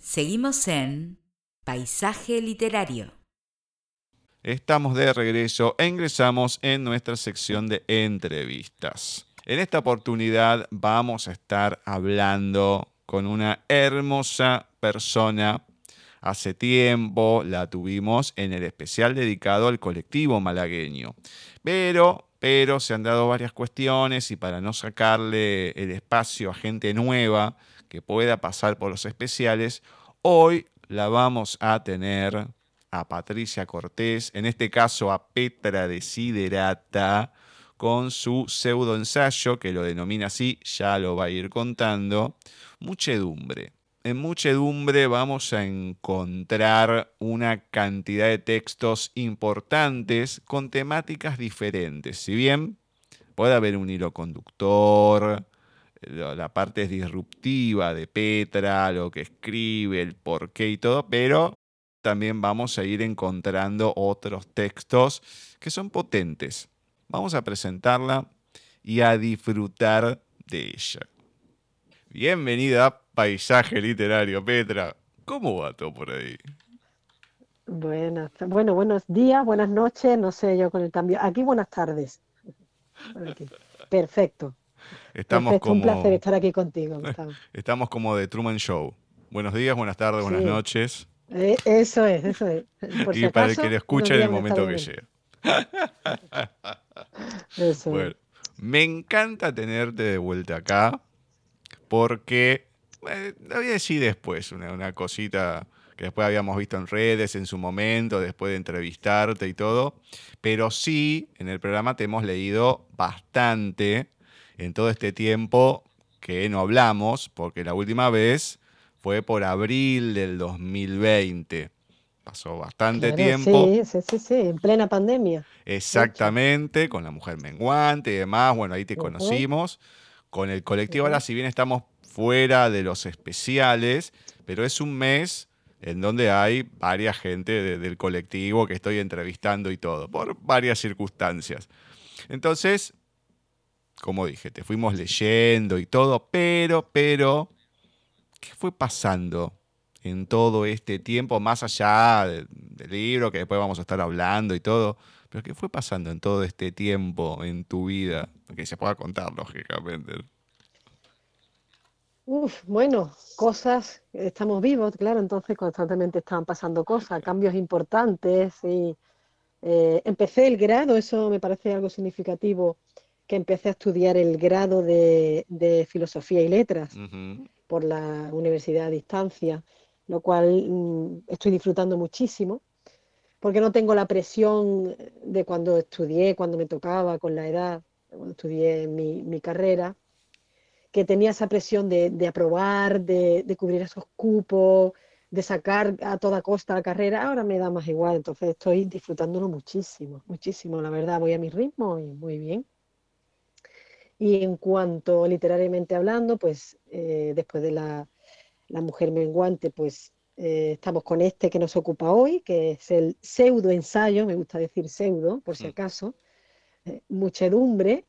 Seguimos en Paisaje Literario. Estamos de regreso e ingresamos en nuestra sección de entrevistas. En esta oportunidad vamos a estar hablando con una hermosa persona. Hace tiempo la tuvimos en el especial dedicado al colectivo malagueño. Pero, pero se han dado varias cuestiones y para no sacarle el espacio a gente nueva que pueda pasar por los especiales, hoy la vamos a tener a Patricia Cortés, en este caso a Petra Desiderata, con su pseudo ensayo, que lo denomina así, ya lo va a ir contando, Muchedumbre. En Muchedumbre vamos a encontrar una cantidad de textos importantes con temáticas diferentes. Si bien puede haber un hilo conductor, la parte disruptiva de Petra, lo que escribe, el porqué y todo, pero también vamos a ir encontrando otros textos que son potentes. Vamos a presentarla y a disfrutar de ella. Bienvenida a Paisaje Literario, Petra. ¿Cómo va todo por ahí? Bueno, buenos días, buenas noches, no sé yo con el cambio. Aquí buenas tardes. Perfecto. Estamos como... Un placer estar aquí contigo. Estamos como de Truman Show. Buenos días, buenas tardes, buenas noches. Eh, eso es, eso es. y para el que lo escuche en el momento que llegue. eso bueno, me encanta tenerte de vuelta acá porque, eh, lo voy a decir después, una, una cosita que después habíamos visto en redes en su momento, después de entrevistarte y todo, pero sí, en el programa te hemos leído bastante en todo este tiempo que no hablamos, porque la última vez fue por abril del 2020. Pasó bastante tiempo. Sí, sí, sí, sí, en plena pandemia. Exactamente, con la mujer menguante y demás. Bueno, ahí te conocimos. Con el colectivo, ahora si bien estamos fuera de los especiales, pero es un mes en donde hay varias gente del colectivo que estoy entrevistando y todo, por varias circunstancias. Entonces, como dije, te fuimos leyendo y todo, pero, pero, ¿qué fue pasando en todo este tiempo, más allá del, libro, que después vamos a estar hablando y todo? Pero ¿qué fue pasando en todo este tiempo en tu vida? Que se pueda contar, lógicamente. Uf, bueno, cosas, estamos vivos, claro, entonces constantemente estaban pasando cosas, cambios importantes y eh, empecé el grado, eso me parece algo significativo que empecé a estudiar el grado de, Filosofía y Letras por la Universidad a Distancia, lo cual mm, estoy disfrutando muchísimo, porque no tengo la presión de cuando estudié, cuando me tocaba, con la edad, cuando estudié mi, carrera, que tenía esa presión de, aprobar, de, de, cubrir esos cupos, de sacar a toda costa la carrera, ahora me da más igual, entonces estoy disfrutándolo muchísimo, muchísimo, la verdad, voy a mi ritmo y muy bien. Y en cuanto literariamente hablando, pues eh, después de la, mujer menguante, pues eh, estamos con este que nos ocupa hoy, que es el pseudo ensayo, me gusta decir pseudo, por si mm. acaso, eh, muchedumbre,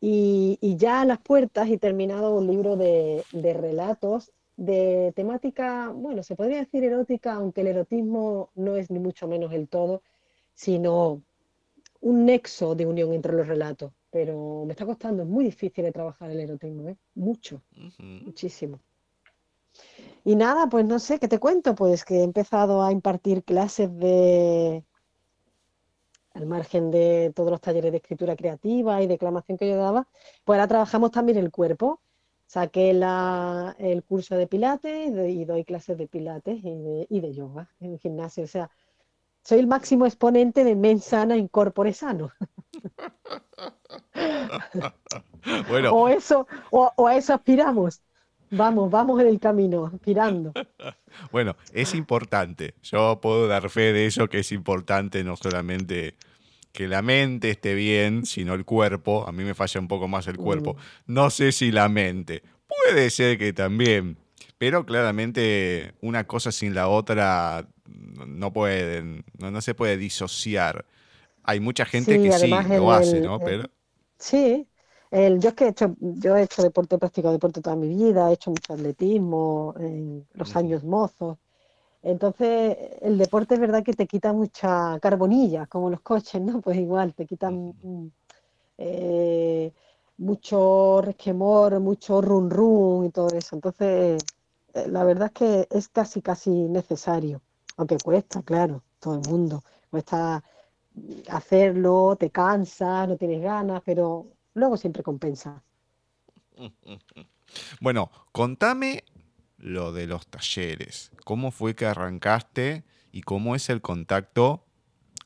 y, ya a las puertas y terminado un libro de, de, relatos de temática, bueno, se podría decir erótica, aunque el erotismo no es ni mucho menos el todo, sino un nexo de unión entre los relatos pero me está costando, es muy difícil de trabajar el erotismo, ¿eh? mucho, muchísimo. Y nada, pues no sé, ¿qué te cuento? Pues que he empezado a impartir clases de, al margen de todos los talleres de escritura creativa y declamación que yo daba, pues ahora trabajamos también el cuerpo. Saqué el curso de pilates y doy clases de pilates y de, y de yoga en gimnasio. O sea, soy el máximo exponente de mensana incorpore sano. bueno. O eso, o, a eso aspiramos. Vamos, vamos en el camino, aspirando. Bueno, es importante. Yo puedo dar fe de eso, que es importante no solamente que la mente esté bien, sino el cuerpo. A mí me falla un poco más el cuerpo. Mm. No sé si la mente. Puede ser que también. Pero claramente una cosa sin la otra no pueden, no, se puede disociar. Hay mucha gente que sí lo hace, ¿no? Pero... Sí, El, yo es que he hecho, yo he hecho deporte, he practicado deporte toda mi vida, he hecho mucho atletismo en los años mozos. Entonces, el deporte es verdad que te quita mucha carbonilla, como los coches, ¿no? Pues igual, te quitan eh, mucho resquemor, mucho run run y todo eso. Entonces, eh, la verdad es que es casi, casi necesario, aunque cuesta, claro, todo el mundo. Cuesta hacerlo, te cansa, no tienes ganas, pero luego siempre compensa. Bueno, contame lo de los talleres. ¿Cómo fue que arrancaste y cómo es el contacto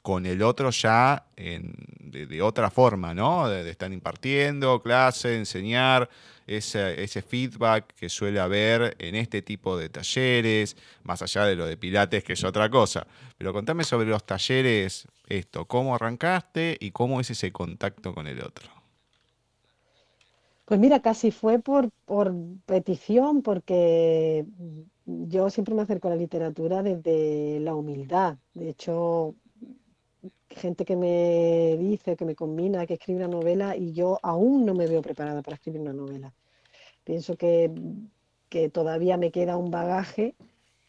con el otro ya de, otra forma, ¿no? De, estar impartiendo clase, enseñar, ese, ese, feedback que suele haber en este tipo de talleres, más allá de lo de Pilates, que es otra cosa. Pero contame sobre los talleres, esto, cómo arrancaste y cómo es ese contacto con el otro. Pues mira, casi fue por, por petición, porque yo siempre me acerco a la literatura desde la humildad. De hecho, gente que me dice, que me combina, que escribe una novela y yo aún no me veo preparada para escribir una novela. Pienso que, todavía me queda un bagaje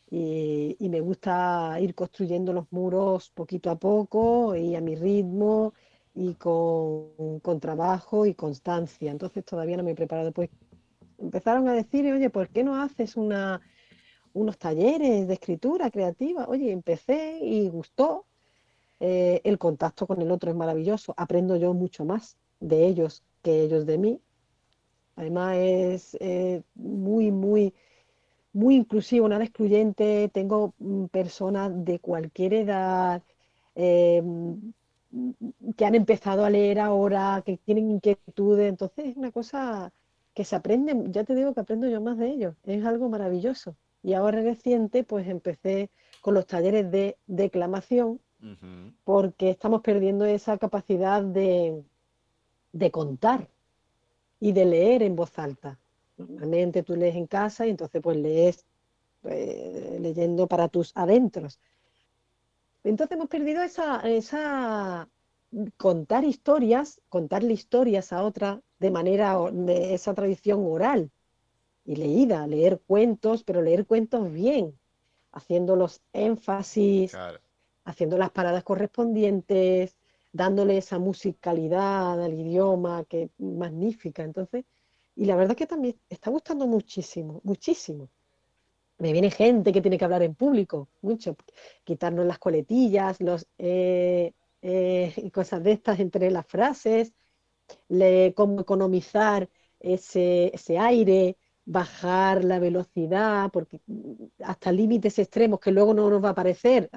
y, me gusta ir construyendo los muros poquito a poco y a mi ritmo y con, con trabajo y constancia. Entonces todavía no me he preparado. Pues empezaron a decir, oye, ¿por qué no haces una, unos talleres de escritura creativa? Oye, empecé y gustó eh, el contacto con el otro es maravilloso, aprendo yo mucho más de ellos que ellos de mí. Además es eh, muy, muy, muy inclusivo, nada excluyente. Tengo mm, personas de cualquier edad eh, que han empezado a leer ahora, que tienen inquietudes. Entonces es una cosa que se aprende, ya te digo que aprendo yo más de ellos. Es algo maravilloso. Y ahora reciente, pues empecé con los talleres de declamación porque estamos perdiendo esa capacidad de, contar y de leer en voz alta. Normalmente tú lees en casa y entonces pues lees pues, leyendo para tus adentros. Entonces hemos perdido esa, esa contar historias, contarle historias a otra de manera de esa tradición oral y leída, leer cuentos, pero leer cuentos bien, haciendo los énfasis, haciendo las paradas correspondientes, dándole esa musicalidad al idioma, que magnífica. Entonces, y la verdad que también está gustando muchísimo, muchísimo. Me viene gente que tiene que hablar en público, mucho, quitarnos las coletillas, los eh, eh, cosas de estas entre las frases, cómo economizar ese, aire, bajar la velocidad, porque hasta límites extremos que luego no nos va a parecer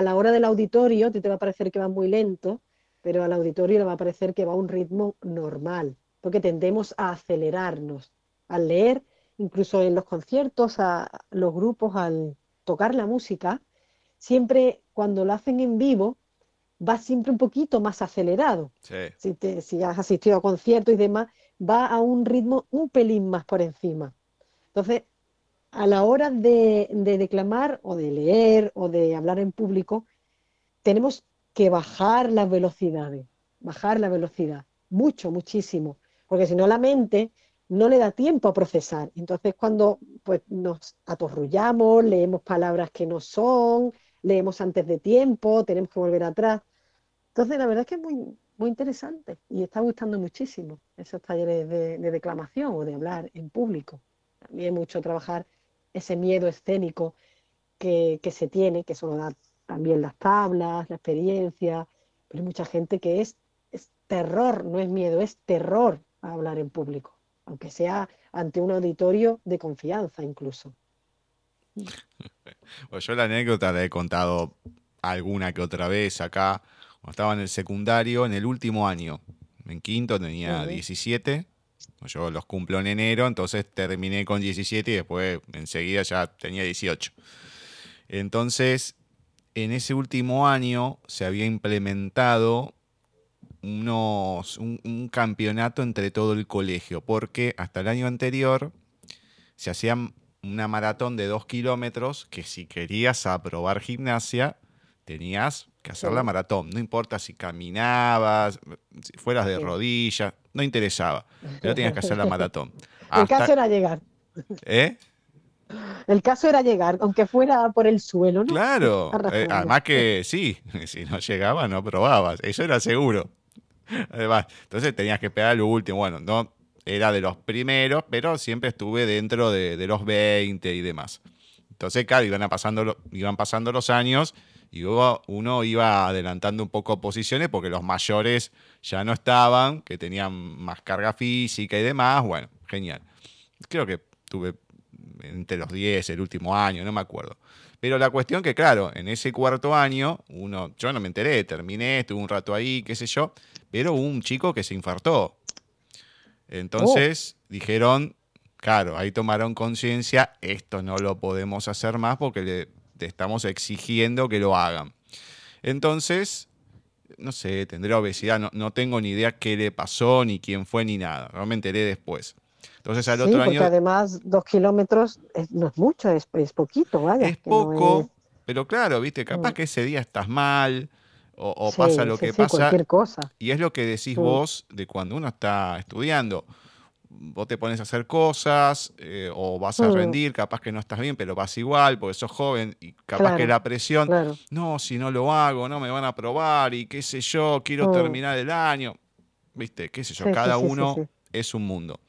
la hora del auditorio te, va a parecer que va muy lento, pero al auditorio le va a parecer que va a un ritmo normal, porque tendemos a acelerarnos al leer, incluso en los conciertos, a los grupos, al tocar la música, siempre cuando lo hacen en vivo, va siempre un poquito más acelerado. Si, si has asistido a conciertos y demás, va a un ritmo un pelín más por encima. Entonces, a la hora de, declamar o de leer o de hablar en público, tenemos que bajar las velocidades, bajar la velocidad, mucho, muchísimo, porque si no la mente no le da tiempo a procesar. Entonces cuando pues, nos atorrullamos, leemos palabras que no son, leemos antes de tiempo, tenemos que volver atrás. Entonces la verdad es que es muy, muy interesante y está gustando muchísimo esos talleres de, de declamación o de hablar en público. A mí mucho trabajar ese miedo escénico que, se tiene, que solo da también las tablas, la experiencia, pero hay mucha gente que es, es terror, no es miedo, es terror a hablar en público, aunque sea ante un auditorio de confianza incluso. Pues yo la anécdota la he contado alguna que otra vez acá, cuando estaba en el secundario, en el último año, en quinto tenía 17 yo los cumplo en enero, entonces terminé con 17 y después enseguida ya tenía 18. Entonces, en ese último año se había implementado unos, un, campeonato entre todo el colegio, porque hasta el año anterior se hacía una maratón de dos kilómetros que si querías aprobar gimnasia, tenías que hacer la maratón. No importa si caminabas, si fueras de rodillas, no interesaba. Pero tenías que hacer la maratón. El caso era llegar. ¿Eh? El caso era llegar, aunque fuera por el suelo, ¿no? Claro. Eh, además que sí, si no llegaba no probabas. Eso era seguro. Además, entonces tenías que esperar lo último. Bueno, no era de los primeros, pero siempre estuve dentro de, los 20 y demás. Entonces, claro, iban pasando, iban pasando los años y uno iba adelantando un poco posiciones porque los mayores ya no estaban, que tenían más carga física y demás. Bueno, genial. Creo que tuve entre los 10 el último año, no me acuerdo. Pero la cuestión que, claro, en ese cuarto año, uno, yo no me enteré, terminé, estuve un rato ahí, qué sé yo, pero hubo un chico que se infartó. Entonces oh. dijeron, claro, ahí tomaron conciencia, esto no lo podemos hacer más porque le, estamos exigiendo que lo hagan. Entonces, no sé, tendrá obesidad, no, no, tengo ni idea qué le pasó, ni quién fue, ni nada. No me enteré después. Entonces al otro porque además dos kilómetros no es mucho, es, poquito, vaya. Es poco, pero claro, viste, capaz que ese día estás mal o, pasa lo que pasa. Cualquier cosa. Y es lo que decís vos de cuando uno está estudiando. Vos te pones a hacer cosas eh, o vas a mm. rendir, capaz que no estás bien, pero vas igual porque sos joven y capaz que la presión, no, si no lo hago, no me van a aprobar y qué sé yo, quiero mm. terminar el año. Viste, qué sé yo, cada uno es un mundo.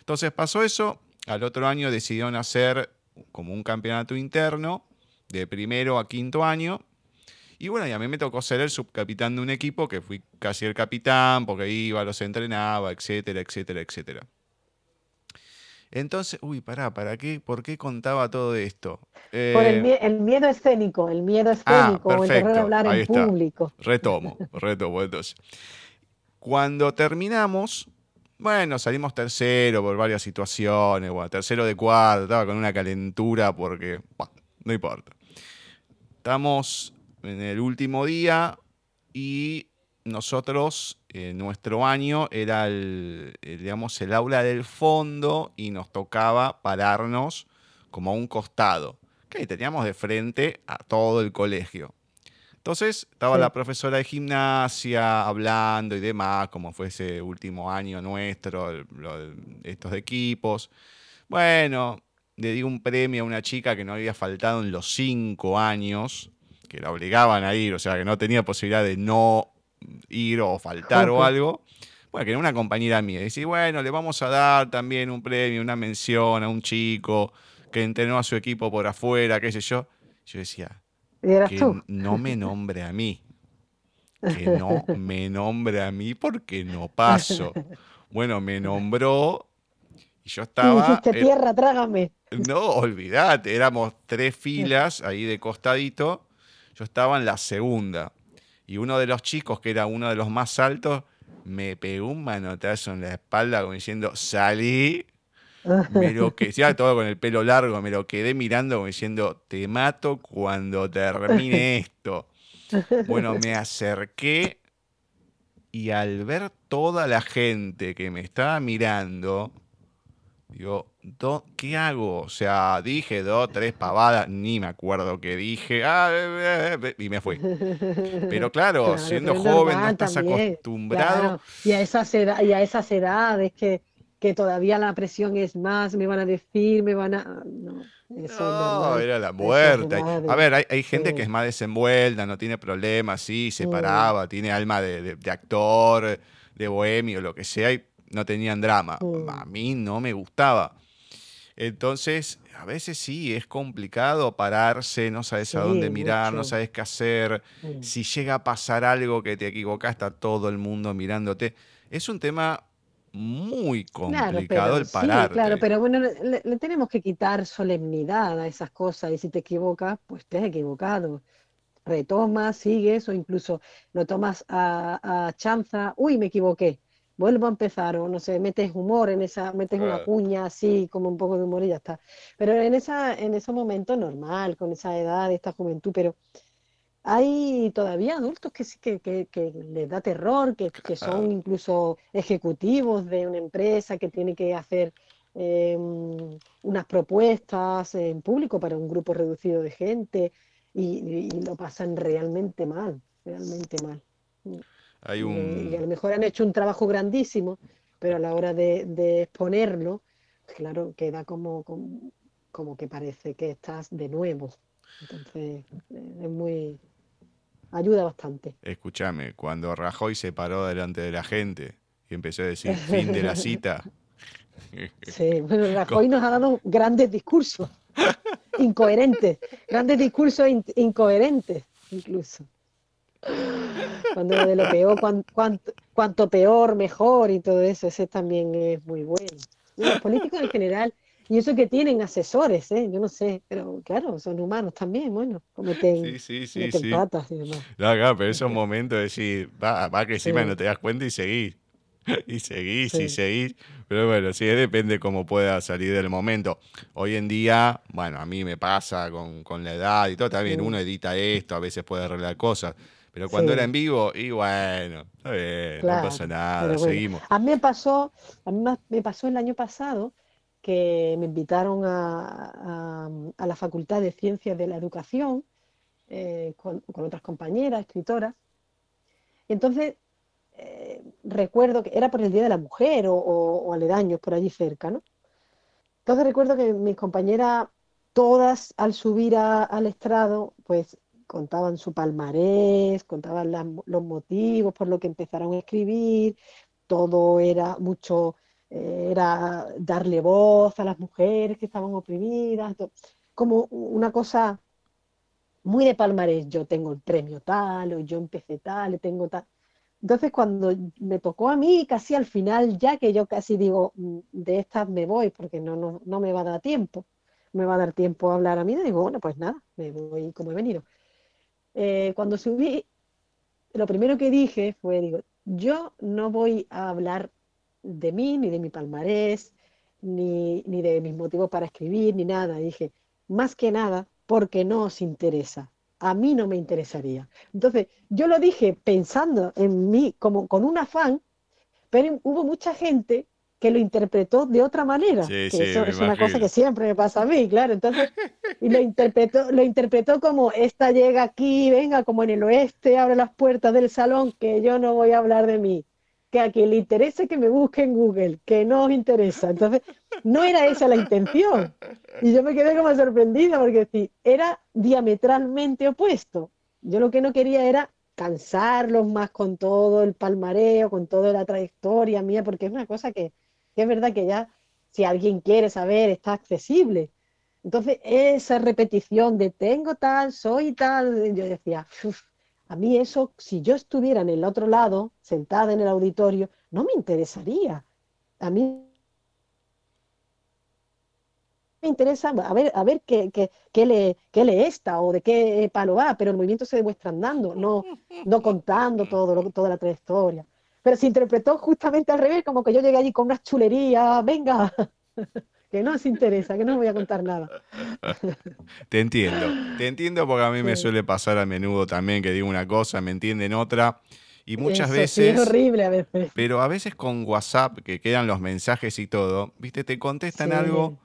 Entonces pasó eso, al otro año decidieron hacer como un campeonato interno de primero a quinto año. Y bueno, y a mí me tocó ser el subcapitán de un equipo que fui casi el capitán porque iba, los entrenaba, etcétera, etcétera, etcétera. Entonces, uy, pará, ¿para qué? ¿Por qué contaba todo esto? Por el, eh, miedo escénico, el miedo ah, escénico, o el hablar en público. Retomo, retomo entonces. Cuando terminamos, bueno, salimos tercero por varias situaciones, bueno, tercero de cuarto, estaba con una calentura porque, no importa. Estamos en el último día y nosotros, en nuestro año, era el, digamos, el aula del fondo y nos tocaba pararnos como a un costado, que teníamos de frente a todo el colegio. Entonces estaba la profesora de gimnasia hablando y demás, como fue ese último año nuestro, estos equipos. Bueno, le di un premio a una chica que no había faltado en los cinco años, que la obligaban a ir, o sea, que no tenía posibilidad de no ir o faltar o algo. Bueno, que era una compañera mía. Y decía, bueno, le vamos a dar también un premio, una mención a un chico que entrenó a su equipo por afuera, qué sé yo. Yo decía, que no me nombre a mí. Que no me nombre a mí porque no paso. Bueno, me nombró y yo estaba. tierra, trágame. No, olvídate, éramos tres filas ahí de costadito. Yo estaba en la segunda. Y uno de los chicos, que era uno de los más altos, me pegó un manotazo en la espalda como diciendo, salí me lo que ya todo con el pelo largo, me lo quedé mirando como diciendo, te mato cuando termine esto. Bueno, me acerqué y al ver toda la gente que me estaba mirando, digo, ¿qué hago? O sea, dije dos, tres pavadas, ni me acuerdo qué dije, ah, eh, eh, eh", y me fui. Pero claro, siendo joven, no estás acostumbrado. Y, a esas y a esas edades que que todavía la presión es más, me van a decir, me van a... No, eso era la muerte. a ver, hay, gente que es más desenvuelta, no tiene problemas, sí, se paraba, tiene alma de, actor, de bohemio, lo que sea, y no tenían drama. A mí no me gustaba. Entonces, a veces sí, es complicado pararse, no sabes a dónde mirar, no sabes qué hacer. Si llega a pasar algo que te equivocas, está todo el mundo mirándote. Es un tema muy complicado el parar. Sí, claro, pero bueno, le, tenemos que quitar solemnidad a esas cosas y si te equivocas, pues te has equivocado. Retomas, sigues o incluso lo tomas a, chanza, uy, me equivoqué, vuelvo a empezar o no sé, metes humor en esa, metes una cuña así, como un poco de humor y ya está. Pero en, esa, en ese momento normal, con esa edad, esta juventud, pero hay todavía adultos que sí que, les da terror, que, son incluso ejecutivos de una empresa que tiene que hacer eh, unas propuestas en público para un grupo reducido de gente y, lo pasan realmente mal, realmente mal. Hay un... y a lo mejor han hecho un trabajo grandísimo, pero a la hora de, exponerlo, claro, queda como, como, que parece que estás de nuevo. Entonces, eh, es muy... ayuda bastante. Escúchame, cuando Rajoy se paró delante de la gente y empezó a decir fin de la cita. Sí, bueno, Rajoy nos ha dado grandes discursos, incoherentes, grandes discursos incoherentes incluso. Cuando de lo peor, cuanto, peor, mejor y todo eso, ese también es muy bueno. Los políticos en general, y eso que tienen asesores, ¿eh? yo no sé, pero claro, son humanos también, bueno, cometen, sí, sí, sí, patas y demás. No, claro, pero esos momentos de decir, va, va que encima no te das cuenta y seguís. y seguís y seguís. Pero bueno, sí, depende cómo pueda salir del momento. Hoy en día, bueno, a mí me pasa con, con la edad y todo, también uno edita esto, a veces puede arreglar cosas. Pero cuando era en vivo, y bueno, no pasa nada, seguimos. A mí me pasó, a mí me pasó el año pasado que me invitaron a, la Facultad de Ciencias de la Educación eh, con, otras compañeras, escritoras. Y entonces eh, recuerdo que era por el Día de la Mujer o, o, aledaños por allí cerca, ¿no? Entonces recuerdo que mis compañeras, todas al subir al estrado, pues contaban su palmarés, contaban los motivos por lo que empezaron a escribir, todo era mucho, eh, era darle voz a las mujeres que estaban oprimidas, como una cosa muy de palmarés, yo tengo el premio tal, o yo empecé tal, tengo tal. Entonces cuando me tocó a mí, casi al final, ya que yo casi digo, mm, de estas me voy porque no, no, no me va a dar tiempo, me va a dar tiempo a hablar a mí, digo, bueno, pues nada, me voy como he venido. Eh, cuando subí, lo primero que dije fue, digo, yo no voy a hablar de mí, ni de mi palmarés, ni, ni de mis motivos para escribir, ni nada. Dije, más que nada, porque no os interesa. A mí no me interesaría. Entonces, yo lo dije pensando en mí como con un afán, pero hubo mucha gente que lo interpretó de otra manera. que eso es una cosa que siempre me pasa a mí, claro. Entonces, y lo interpretó, lo interpretó como esta llega aquí, venga, como en el oeste, abre las puertas del salón, que yo no voy a hablar de mí. Que a quien le interese que me busque en Google, que no os interesa. Entonces, no era esa la intención. Y yo me quedé como sorprendida porque sí, era diametralmente opuesto. Yo lo que no quería era cansarlos más con todo el palmareo, con toda la trayectoria mía, porque es una cosa que, que es verdad que ya si alguien quiere saber está accesible. Entonces, esa repetición de tengo tal, soy tal, yo decía, a mí eso, si yo estuviera en el otro lado, sentada en el auditorio, no me interesaría. A mí me interesa a ver, a ver qué, qué, qué, le, qué le está o de qué palo va, pero el movimiento se demuestra andando, no, no contando todo, toda la trayectoria pero se interpretó justamente al revés, como que yo llegué allí con unas chulerías, venga, que no os interesa, que no os voy a contar nada. te entiendo, te entiendo porque a mí me suele pasar a menudo también que digo una cosa, me entienden otra. Y muchas veces. es horrible a veces. Pero a veces con WhatsApp, que quedan los mensajes y todo, viste, te contestan algo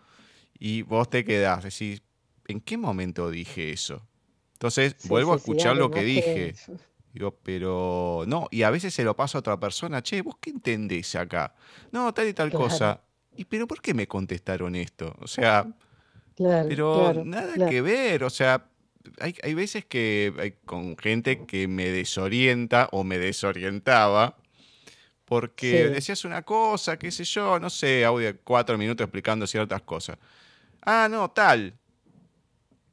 y vos te quedás, decís, ¿en qué momento dije eso? Entonces, vuelvo a escuchar lo que dije. Digo, pero no, y a veces se lo pasa a otra persona, che, ¿vos qué entendés acá? No, tal y tal cosa. ¿Y pero por qué me contestaron esto? O sea, pero nada que ver, o sea, hay, hay veces que hay con gente que me desorienta o me desorientaba porque decías una cosa, qué sé yo, no sé, audio cuatro minutos explicando ciertas cosas. Ah, no, tal.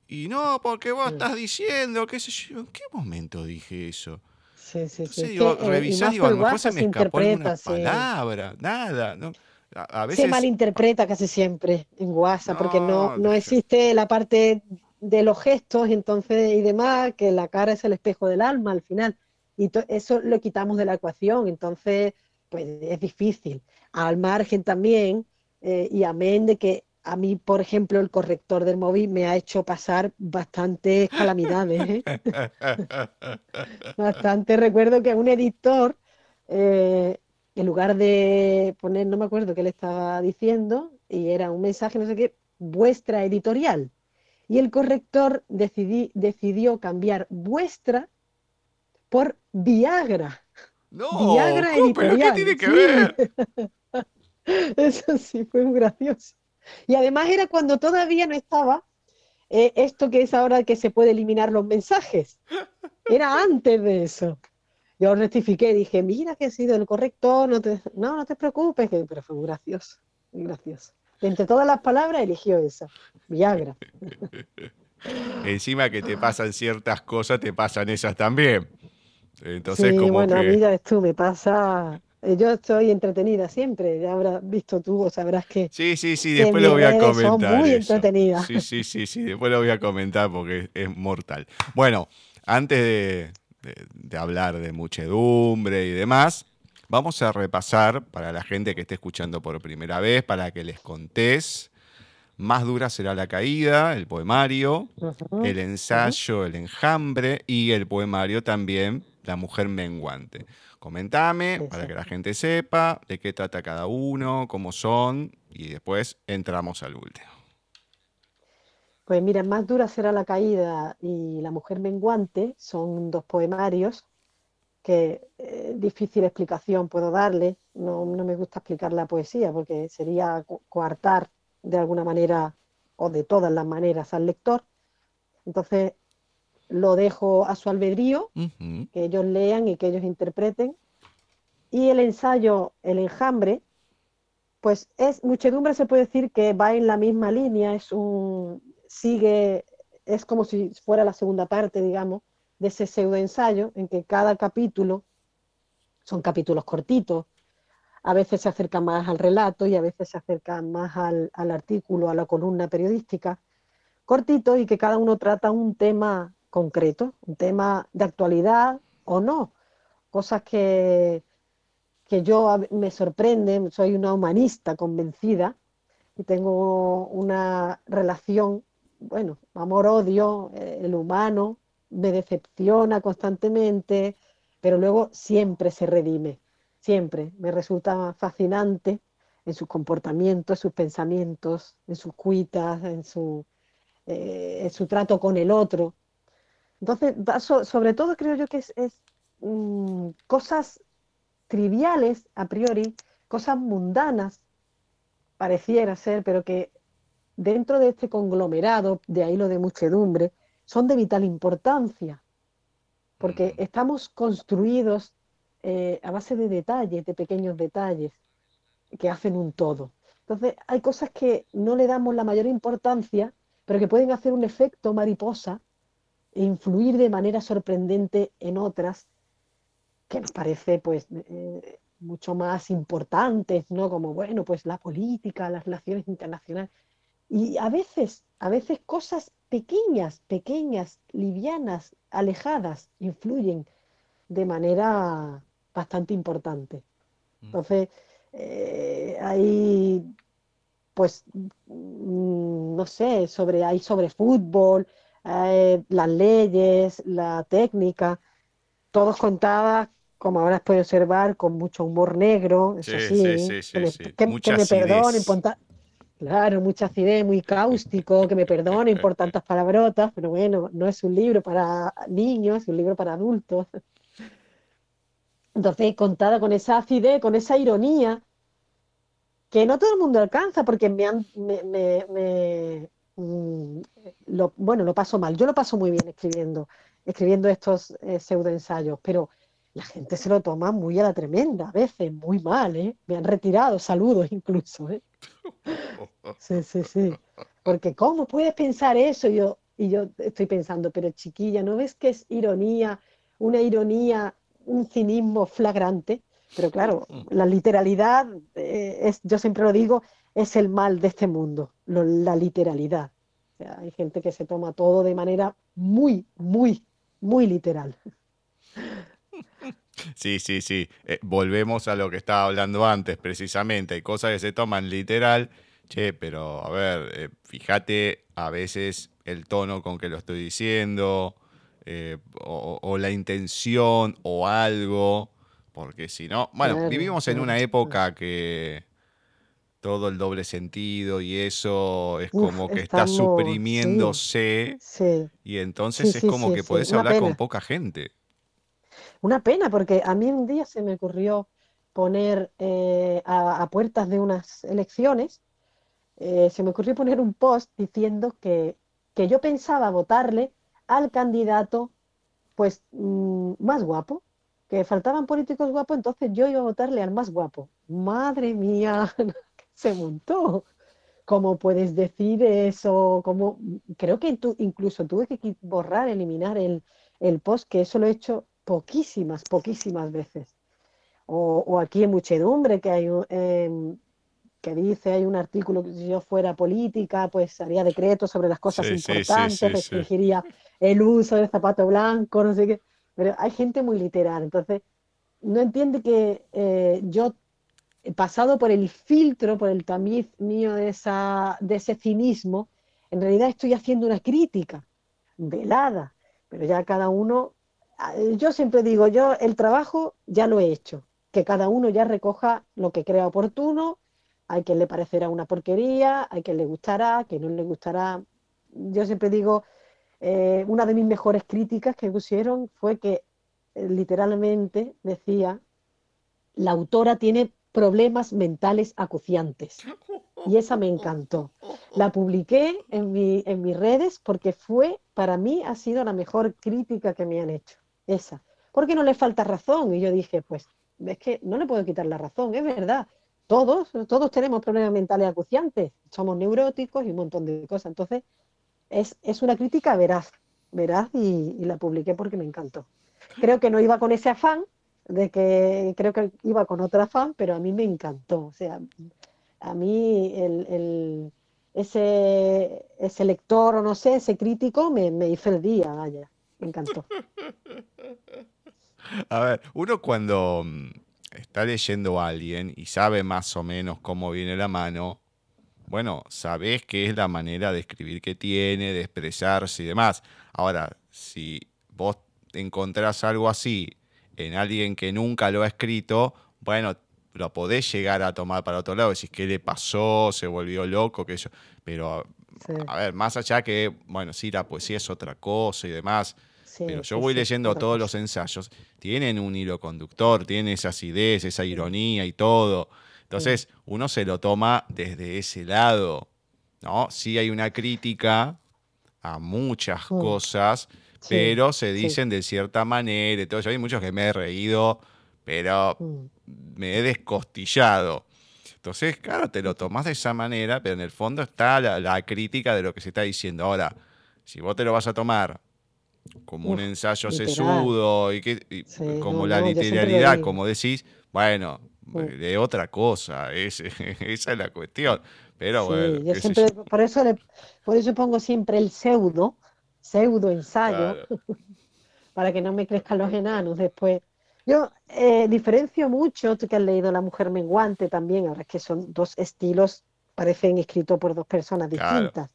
Y no, porque vos estás diciendo, qué sé yo, ¿en qué momento dije eso? Sí, sí, sí. digo, eh, revisás, digo, a lo mejor se me escapó alguna palabra, nada, ¿no? A, veces... Se malinterpreta casi siempre en WhatsApp, porque no, no existe la parte de los gestos entonces y demás, que la cara es el espejo del alma al final. Y eso lo quitamos de la ecuación, entonces pues es difícil. Al margen también, eh, y amén de que a mí, por ejemplo, el corrector del móvil me ha hecho pasar bastantes calamidades. ¿eh? Bastante. Recuerdo que un editor, eh, en lugar de poner, no me acuerdo qué le estaba diciendo, y era un mensaje, no sé qué, vuestra editorial. Y el corrector decidió cambiar vuestra por Viagra. No, Viagra editorial. ¿pero qué tiene que ver? Eso sí, fue muy gracioso. Y además era cuando todavía no estaba eh, esto que es ahora que se puede eliminar los mensajes. Era antes de eso. Yo rectifiqué, dije, mira que ha sido el correcto, no te, no, no te preocupes, pero fue muy gracioso, muy gracioso. entre todas las palabras eligió esa, Viagra. Encima que te pasan ciertas cosas, te pasan esas también. Entonces, sí, como bueno, que... mira, tú me pasa yo estoy entretenida siempre, ya habrás visto tú o sabrás que. Sí, sí, sí, después lo voy a comentar. Son muy entretenida. Sí, sí, sí, sí, después lo voy a comentar porque es, mortal. Bueno, antes de, de, hablar de muchedumbre y demás, vamos a repasar para la gente que esté escuchando por primera vez, para que les contés. Más dura será la caída, el poemario, el ensayo, el enjambre y el poemario también, la mujer menguante. Comentame para que la gente sepa de qué trata cada uno, cómo son, y después entramos al último. Pues mira, Más dura será la caída y La mujer menguante son dos poemarios que eh, difícil explicación puedo darle. No, no, me gusta explicar la poesía porque sería coartar de alguna manera o de todas las maneras al lector. Entonces lo dejo a su albedrío, que ellos lean y que ellos interpreten. Y el ensayo, el enjambre, pues es muchedumbre, se puede decir que va en la misma línea, es un, sigue, es como si fuera la segunda parte, digamos, de ese pseudo ensayo, en que cada capítulo son capítulos cortitos, a veces se acercan más al relato y a veces se acercan más al, al artículo, a la columna periodística, cortitos y que cada uno trata un tema concreto, un tema de actualidad o no, cosas que, que yo me sorprenden, soy una humanista convencida y tengo una relación, bueno, amor-odio, eh, el humano me decepciona constantemente, pero luego siempre se redime, siempre me resulta fascinante en sus comportamientos, en sus pensamientos, en sus cuitas, en su, eh, en su trato con el otro. Entonces, sobre todo creo yo que es, mm, cosas triviales a priori, cosas mundanas, pareciera ser, pero que dentro de este conglomerado, de ahí lo de muchedumbre, son de vital importancia, porque mm. estamos construidos eh, a base de detalles, de pequeños detalles, que hacen un todo. Entonces, hay cosas que no le damos la mayor importancia, pero que pueden hacer un efecto mariposa influir de manera sorprendente en otras que nos parece pues eh, mucho más importantes, ¿no? Como, bueno, pues la política, las relaciones internacionales. Y a veces, a veces cosas pequeñas, pequeñas, livianas, alejadas, influyen de manera bastante importante. Mm. Entonces, eh, hay, pues, mm, no sé, sobre, hay sobre fútbol, eh, las leyes, la técnica, todos contadas, como ahora puede observar, con mucho humor negro, eso sí, que, me, perdonen por claro, mucha acidez, muy cáustico, que me perdonen por tantas palabrotas, pero bueno, no es un libro para niños, es un libro para adultos. Entonces, contada con esa acidez, con esa ironía, que no todo el mundo alcanza, porque me, han, me, Mm, lo, bueno, lo paso mal. Yo lo paso muy bien escribiendo, escribiendo estos eh, pseudoensayos, pero la gente se lo toma muy a la tremenda, a veces, muy mal, ¿eh? Me han retirado saludos incluso, ¿eh? Sí, sí, sí. Porque ¿cómo puedes pensar eso? Y yo, y yo estoy pensando, pero chiquilla, ¿no ves que es ironía, una ironía, un cinismo flagrante? Pero claro, la literalidad, eh, es, yo siempre lo digo, es el mal de este mundo, la literalidad. hay gente que se toma todo de manera muy, muy, muy literal. Sí, sí, sí. Eh, volvemos a lo que estaba hablando antes, precisamente. Hay cosas que se toman literal. Che, pero a ver, eh, fíjate a veces el tono con que lo estoy diciendo, eh, o, la intención, o algo, porque si no, bueno, vivimos en una época que todo el doble sentido y eso es como que está suprimiéndose y entonces es como que puedes hablar con poca gente. Una pena, porque a mí un día se me ocurrió poner eh, a, puertas de unas elecciones, eh, se me ocurrió poner un post diciendo que, que yo pensaba votarle al candidato pues mm, más guapo, que faltaban políticos guapos, entonces yo iba a votarle al más guapo. Madre mía, se montó. ¿Cómo puedes decir eso? ¿Cómo? Creo que tú, incluso tuve que borrar, eliminar el, el post, que eso lo he hecho poquísimas, poquísimas veces. O, aquí en Muchedumbre, que hay em, que dice, hay un artículo que si yo fuera política, pues haría decretos sobre las cosas importantes, restringiría el uso del zapato blanco, no sé qué. Pero hay gente muy literal, entonces no entiende que eh, yo pasado por el filtro, por el tamiz mío de, esa, de ese cinismo, en realidad estoy haciendo una crítica velada, pero ya cada uno, ah, yo siempre digo, yo el trabajo ya lo he hecho, que cada uno ya recoja lo que crea oportuno, hay quien le parecerá una porquería, hay quien le gustará, que no le gustará. Yo siempre digo, eh, una de mis mejores críticas que pusieron fue que eh, literalmente decía, la autora tiene problemas mentales acuciantes. Y esa me encantó. La publiqué en, mi, en mis redes porque fue, para mí, ha sido la mejor crítica que me han hecho. Esa. Porque no le falta razón. Y yo dije, pues, es que no le puedo quitar la razón, es verdad. Todos, todos tenemos problemas mentales acuciantes. Somos neuróticos y un montón de cosas. Entonces, es, es una crítica veraz, veraz y, y la publiqué porque me encantó. Creo que no iba con ese afán, de que creo que iba con otra afán, pero a mí me encantó. O sea, a mí el, ese, ese lector o no sé, ese crítico me, me hizo el día, vaya, me encantó. A ver, uno cuando mm, está leyendo a alguien y sabe más o menos cómo viene la mano, bueno, sabes qué es la manera de escribir que tiene, de expresarse y demás. Ahora, si vos encontrás algo así en alguien que nunca lo ha escrito, bueno, lo podés llegar a tomar para otro lado, decís qué le pasó, se volvió loco, que yo. Pero, a ver, más allá que, bueno, sí, la poesía es otra cosa y demás. pero yo voy leyendo todos los ensayos, tienen un hilo conductor, tienen esa acidez, esa ironía y todo. Entonces, uno se lo toma desde ese lado, ¿no? Sí hay una crítica a muchas mm. Pero se dicen de cierta manera. Entonces, hay muchos que me he reído, pero mm. me he descostillado. Entonces, claro, te lo tomas de esa manera, pero en el fondo está la, crítica de lo que se está diciendo. Ahora, si vos te lo vas a tomar como un ensayo sesudo y, que, como la literalidad, como decís, bueno, de otra cosa, esa es la cuestión. Pero bueno. por, eso por eso pongo siempre el pseudo, pseudo ensayo, para que no me crezcan los enanos después. Yo eh, diferencio mucho, tú que has leído La Mujer Menguante también, ahora es que son dos estilos, parecen escritos por dos personas distintas.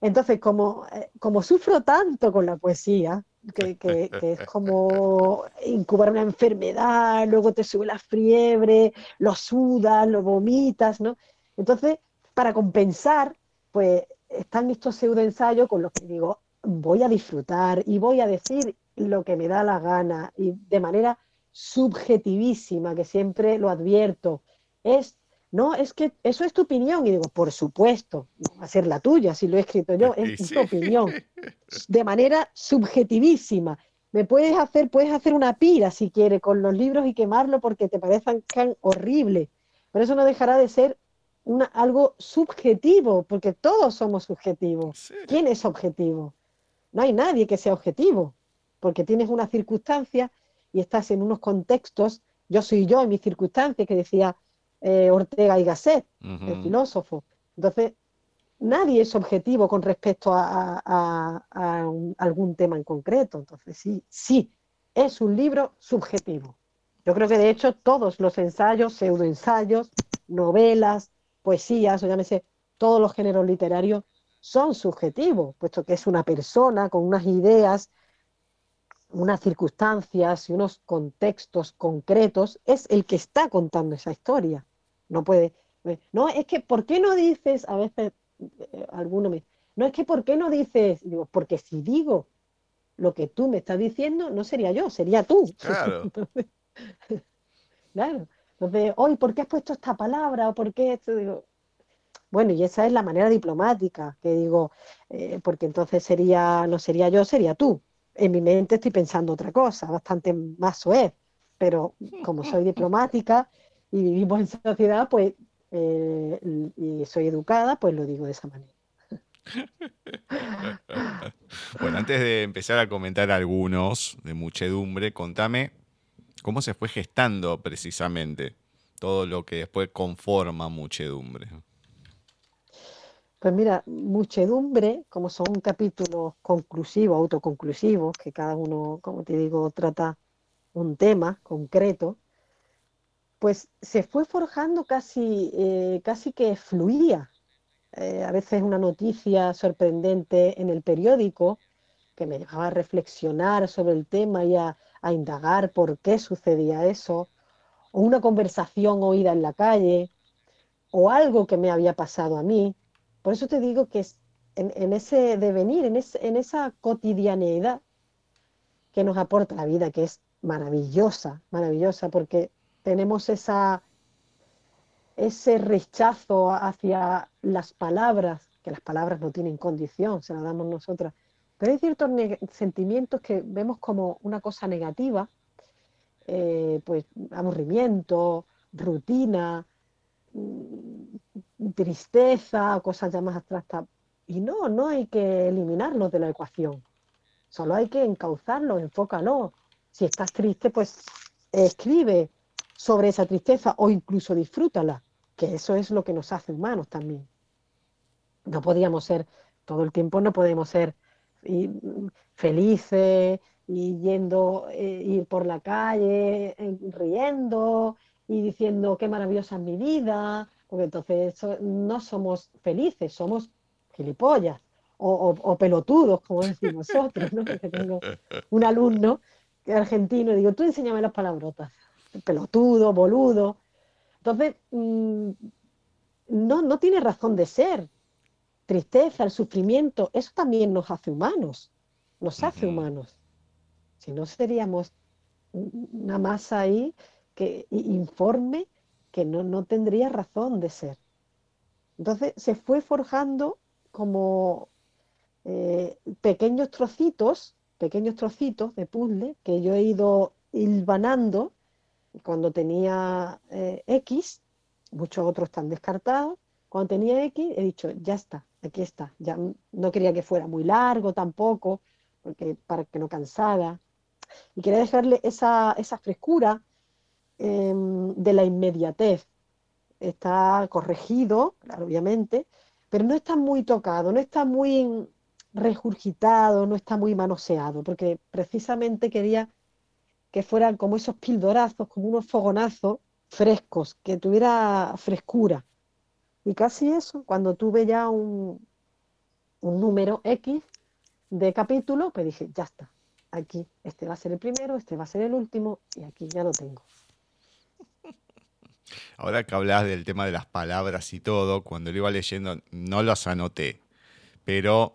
Entonces, como, eh, como sufro tanto con la poesía, que, que, es como incubar una enfermedad, luego te sube la fiebre, lo sudas, lo vomitas, ¿no? Entonces, para compensar, pues están estos pseudoensayos con los que digo, voy a disfrutar y voy a decir lo que me da la gana y de manera subjetivísima, que siempre lo advierto, es no, es que eso es tu opinión. Y digo, por supuesto, no va a ser la tuya, si lo he escrito yo, es tu opinión. De manera subjetivísima. Me puedes hacer, puedes hacer una pira si quieres con los libros y quemarlo porque te parezcan horribles. Pero eso no dejará de ser una, algo subjetivo, porque todos somos subjetivos. ¿Quién es objetivo? No hay nadie que sea objetivo, porque tienes una circunstancia y estás en unos contextos. Yo soy yo en mi circunstancia, que decía eh, Ortega y Gasset, el filósofo. Entonces, nadie es objetivo con respecto a, algún tema en concreto. Entonces, sí, sí, es un libro subjetivo. Yo creo que de hecho todos los ensayos, pseudoensayos, novelas, poesías, o llámese, todos los géneros literarios son subjetivos, puesto que es una persona con unas ideas, unas circunstancias y unos contextos concretos, es el que está contando esa historia. No puede. No, es que, ¿por qué no dices? A veces, eh, alguno me. No es que, ¿por qué no dices? Digo, porque si digo lo que tú me estás diciendo, no sería yo, sería tú. Claro. claro. Entonces, hoy, ¿por qué has puesto esta palabra? ¿O por qué esto? Digo, bueno, y esa es la manera diplomática, que digo, eh, porque entonces sería, no sería yo, sería tú. En mi mente estoy pensando otra cosa, bastante más suave, pero como soy diplomática y vivimos en sociedad, pues, eh, y soy educada, pues lo digo de esa manera. bueno, antes de empezar a comentar algunos de muchedumbre, contame cómo se fue gestando precisamente todo lo que después conforma muchedumbre. Pues mira, muchedumbre, como son capítulos conclusivos, autoconclusivos, que cada uno, como te digo, trata un tema concreto, pues se fue forjando casi, eh, casi que fluía. Eh, a veces una noticia sorprendente en el periódico que me llevaba a reflexionar sobre el tema y a, a indagar por qué sucedía eso, o una conversación oída en la calle, o algo que me había pasado a mí. Por eso te digo que es en, ese devenir, en, esa cotidianeidad que nos aporta la vida, que es maravillosa, maravillosa, porque tenemos esa, ese rechazo hacia las palabras, que las palabras no tienen condición, se las damos nosotras, pero hay ciertos sentimientos que vemos como una cosa negativa, eh, pues aburrimiento, rutina, tristeza, cosas ya más abstractas. Y no, no hay que eliminarlos de la ecuación, solo hay que encauzarlo, enfócalo. Si estás triste, pues escribe, sobre esa tristeza o incluso disfrútala, que eso es lo que nos hace humanos también. No podíamos ser, todo el tiempo no podemos ser felices y yendo, eh, ir por la calle eh, riendo y diciendo qué maravillosa es mi vida, porque entonces no somos felices, somos gilipollas o, pelotudos, como decimos nosotros, ¿no? Porque tengo un alumno argentino y digo, tú enséñame las palabrotas pelotudo, boludo. Entonces, mm, no, no tiene razón de ser. Tristeza, el sufrimiento, eso también nos hace humanos, nos hace humanos. Si no seríamos una masa ahí que informe que no, no tendría razón de ser. Entonces se fue forjando como eh, pequeños trocitos, pequeños trocitos de puzzle que yo he ido hilvanando cuando tenía eh, X, muchos otros están descartados, cuando tenía X he dicho, ya está, aquí está. Ya no quería que fuera muy largo tampoco, porque para que no cansara. Y quería dejarle esa, frescura em, de la inmediatez. Está corregido, obviamente, pero no está muy tocado, no está muy regurgitado, no está muy manoseado, porque precisamente quería que fueran como esos pildorazos, como unos fogonazos frescos, que tuviera frescura. Y casi eso, cuando tuve ya un, un número X de capítulo, pues dije, ya está, aquí, este va a ser el primero, este va a ser el último, y aquí ya lo tengo. Ahora que hablas del tema de las palabras y todo, cuando lo iba leyendo no las anoté, pero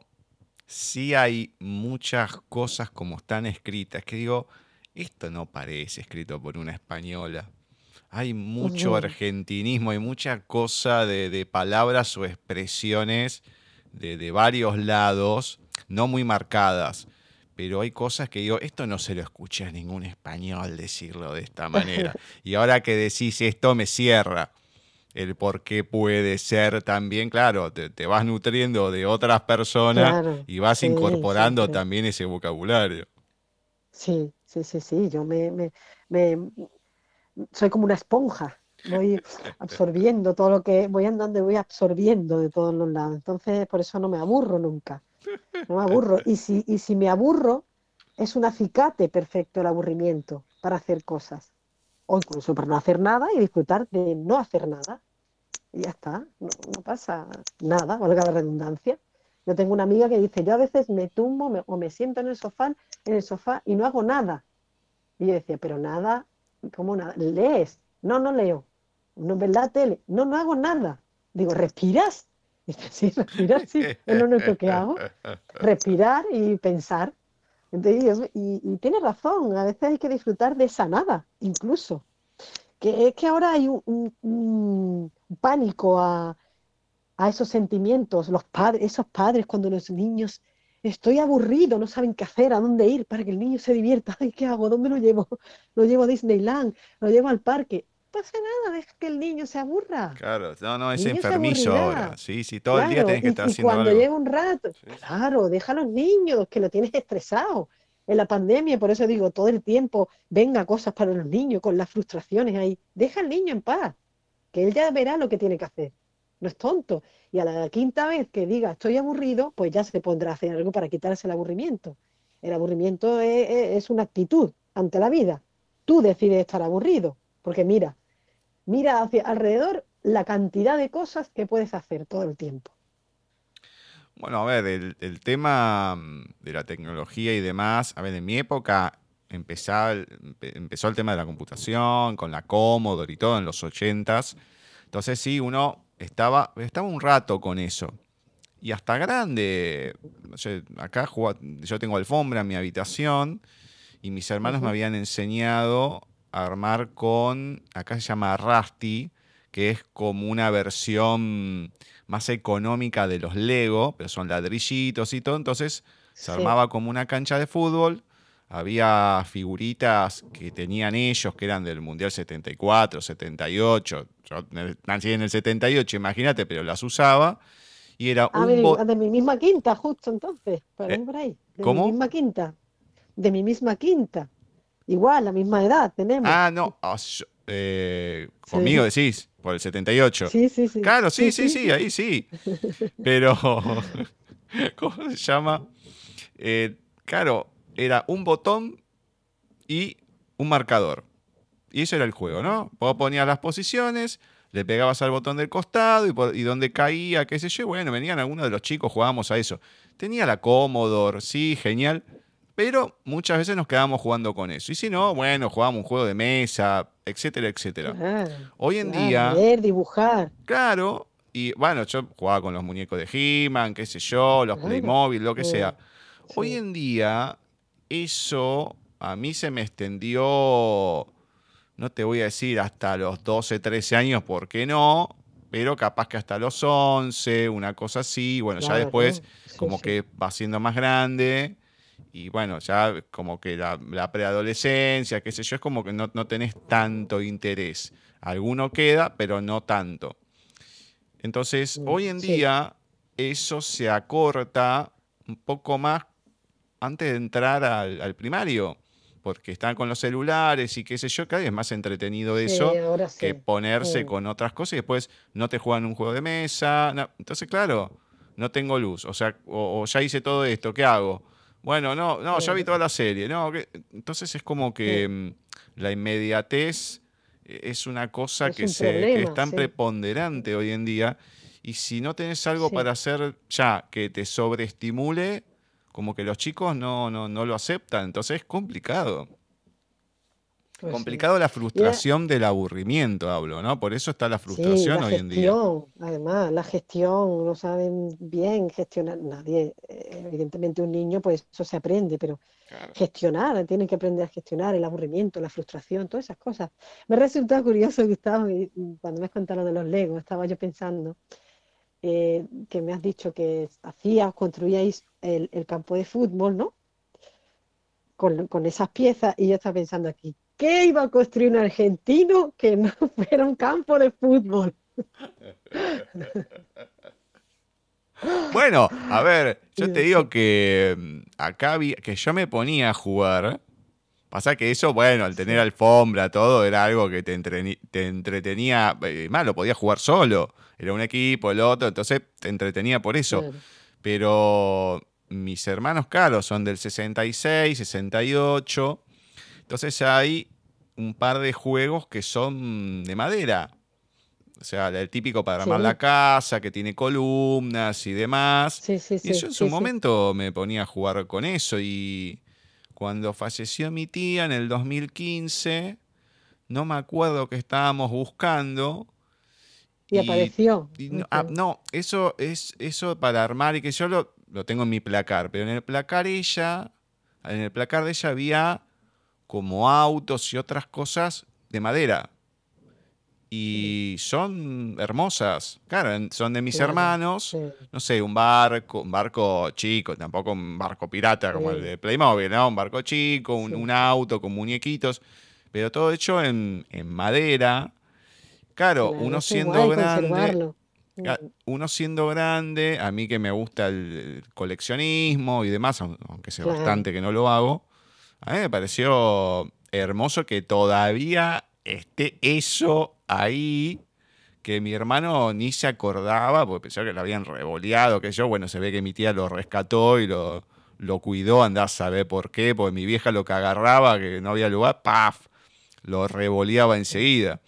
sí hay muchas cosas como están escritas, que digo, esto no parece escrito por una española. Hay mucho argentinismo, hay mucha cosa de, palabras o expresiones de, varios lados, no muy marcadas, pero hay cosas que digo, esto no se lo escuché a ningún español decirlo de esta manera. y ahora que decís esto me cierra el por qué puede ser también, claro, te, vas nutriendo de otras personas y vas incorporando también ese vocabulario. Sí, sí, sí, sí, yo me, me, soy como una esponja, voy absorbiendo todo lo que voy andando y voy absorbiendo de todos los lados. Entonces, por eso no me aburro nunca. No me aburro. Y si, y si me aburro, es un acicate perfecto el aburrimiento para hacer cosas. O incluso para no hacer nada y disfrutar de no hacer nada. Y ya está, no, pasa nada, valga la redundancia. Yo tengo una amiga que dice, yo a veces me tumbo o me siento en el sofá en el sofá y no hago nada. Y yo decía, pero nada, ¿cómo nada? ¿Lees? No, no leo. ¿No ves la tele? No, no hago nada. Digo, ¿respiras? Sí, respirar, sí, es lo único que hago. Respirar y pensar. y, y tiene razón, a veces hay que disfrutar de esa nada, incluso. que es que ahora hay un pánico a, a esos sentimientos, los padres, esos padres cuando los niños, estoy aburrido, no saben qué hacer, a dónde ir para que el niño se divierta, ay, ¿qué hago? ¿Dónde lo llevo? Lo llevo a Disneyland, lo llevo al parque. Pasa nada, deja que el niño se aburra. Claro, no, no, es enfermizo ahora. Sí, sí, todo el día tenés que y, estar y haciendo cuando algo. llegue un rato, Sí, sí. claro, deja a los niños, que lo tienes estresado. En la pandemia, por eso digo, todo el tiempo, venga cosas para los niños, con las frustraciones ahí. Deja al niño en paz, que él ya verá lo que tiene que hacer. No es tonto. Y a la quinta vez que diga estoy aburrido, pues ya se pondrá a hacer algo para quitarse el aburrimiento. El aburrimiento es, es- es una actitud ante la vida. Tú decides estar aburrido, porque mira, mira hacia alrededor la cantidad de cosas que puedes hacer todo el tiempo. Bueno, a ver, el, el tema mm, de la tecnología y demás, a ver, en mi época empezaba empezó el tema de la computación, con la Commodore y todo en los 80s. Entonces sí, uno estaba, estaba un rato con eso. Y hasta grande, sé, acá jugaba- yo tengo alfombra en mi habitación y mis hermanos me habían enseñado armar con, acá se llama Rusty, que es como una versión más económica de los Lego, pero son ladrillitos y todo, entonces se Sí. armaba como una cancha de fútbol, había figuritas que tenían ellos, que eran del Mundial 74, 78, yo nací en el 78, imagínate, pero las usaba, y era Ah, un... de, mi- ah, de mi misma quinta, justo entonces, por ahí, Eh, por ahí, de ¿cómo? mi misma quinta, de mi misma quinta, igual, la misma edad tenemos. Ah, no, ah, yo- eh, Sí. conmigo decís, por el 78. Sí, sí, sí. Claro, sí, sí, sí, ahí sí. Pero, ¿cómo se llama? Eh, claro, era un botón y un marcador. Y eso era el juego, ¿no? Vos ponías las posiciones, le pegabas al botón del costado y, por- y donde caía, qué sé yo. Bueno, venían algunos de los chicos, jugábamos a eso. Tenía la Commodore, sí, genial. Pero muchas veces nos quedábamos jugando con eso. Y si no, bueno, jugábamos un juego de mesa, etcétera, etcétera. Claro, Hoy en claro, día, leer, dibujar, Claro, y bueno, yo jugaba con los muñecos de He-Man, qué sé yo, los Claro. Playmobil, lo que Sí, sea. Hoy en día, eso a mí se me extendió, no te voy a decir hasta los 12, 13 años, ¿por qué no? Pero capaz que hasta los 11, una cosa así. Bueno, ya después sí, como sí. que va siendo más grande y bueno, ya como que la, la preadolescencia, qué sé yo, es como que no, no tenés tanto interés. Alguno queda, pero no tanto. Entonces, Mm, hoy en día eso se acorta un poco más antes de entrar al, al primario, porque están con los celulares y qué sé yo, cada vez es más entretenido Sí, eso que ponerse Mm. con otras cosas y después no te juegan un juego de mesa. no. Entonces, claro, no tengo luz, o sea, o, o ya hice todo esto, ¿qué hago? Bueno, no, no, ya vi Sí. toda la serie, no, ¿qué? entonces es como que mm, la inmediatez es una cosa Es que, un se, que es tan sí. preponderante hoy en día y si no tenés algo Sí. para hacer ya que te sobreestimule, como que los chicos no, no, no lo aceptan, entonces es complicado. Pues sí. Complicado la frustración del aburrimiento, hablo, ¿no? Por eso está la Sí, frustración la hoy en día. gestión, además, la gestión, no saben bien gestionar nadie. eh, Evidentemente un niño, pues eso se aprende, pero Claro. gestionar, tienen que aprender a gestionar el aburrimiento, la frustración, todas esas cosas. Me resulta curioso, Gustavo, cuando me has contado lo de los Legos, estaba yo pensando eh, que me has dicho que hacías, construíais el, el campo de fútbol, ¿no? Con, con esas piezas, y yo estaba pensando aquí, ¿qué iba a construir un argentino que no fuera un campo de fútbol? Bueno, a ver, yo te digo que mm, acá vi, que yo me ponía a jugar. Pasa que eso, bueno, al tener alfombra, todo, era algo que te, entretenía. eh, Más, lo podías jugar solo. Era un equipo, el otro, entonces te entretenía por eso. Claro. Pero mis hermanos, claro, son del 66, 68. Entonces hay un par de juegos que son de madera. O sea, el típico para armar Sí. la casa, que tiene columnas y demás. Sí, sí, Y yo en su momento me ponía a jugar con eso y cuando falleció mi tía en el 2015, no me acuerdo que estábamos buscando. Y apareció. y no, ah, no, eso es eso para armar y que yo lo, lo tengo en mi placar, pero en el placar ella, en el placar de ella había como autos y otras cosas de madera. y son hermosas. Claro, son de mis Claro, hermanos. sí, No sé, un barco, un barco chico, tampoco un barco pirata como el de Playmobil, ¿no? Un barco chico, un, Sí. un auto con muñequitos, pero todo hecho en, en madera. Claro, claro, uno siendo grande, Mm, Uno siendo grande, a mí que me gusta el, coleccionismo y demás, aun- aunque sé Claro. bastante que no lo hago, a mí me pareció hermoso que todavía esté eso ahí, que mi hermano ni se acordaba, porque pensaba que lo habían revoleado, que yo, bueno, se ve que mi tía lo rescató y lo, lo cuidó, andá a saber por qué, porque mi vieja lo que agarraba, que no había lugar, ¡paf! Lo revoleaba enseguida.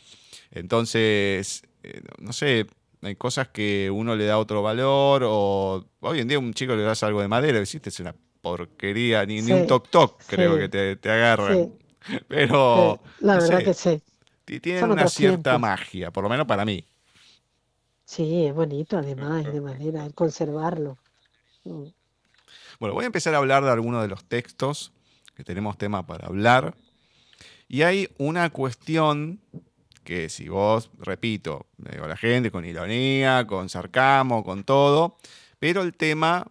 Entonces, eh, no sé, hay cosas que uno le da otro valor o hoy en día un chico le das algo de madera, ¿viste? Es una porquería, ni, ni un Sí, toc-toc creo que te, te agarra. sí, Pero, la no verdad sé, que sí. ti- tienen una cierta tiempos. magia, por lo menos para mí. Sí, es bonito además, de madera, el conservarlo. Mm, Bueno, voy a empezar a hablar de algunos de los textos que tenemos tema para hablar. Y hay una cuestión que si vos, repito, le digo a la gente con ironía, con sarcasmo, con todo, pero el tema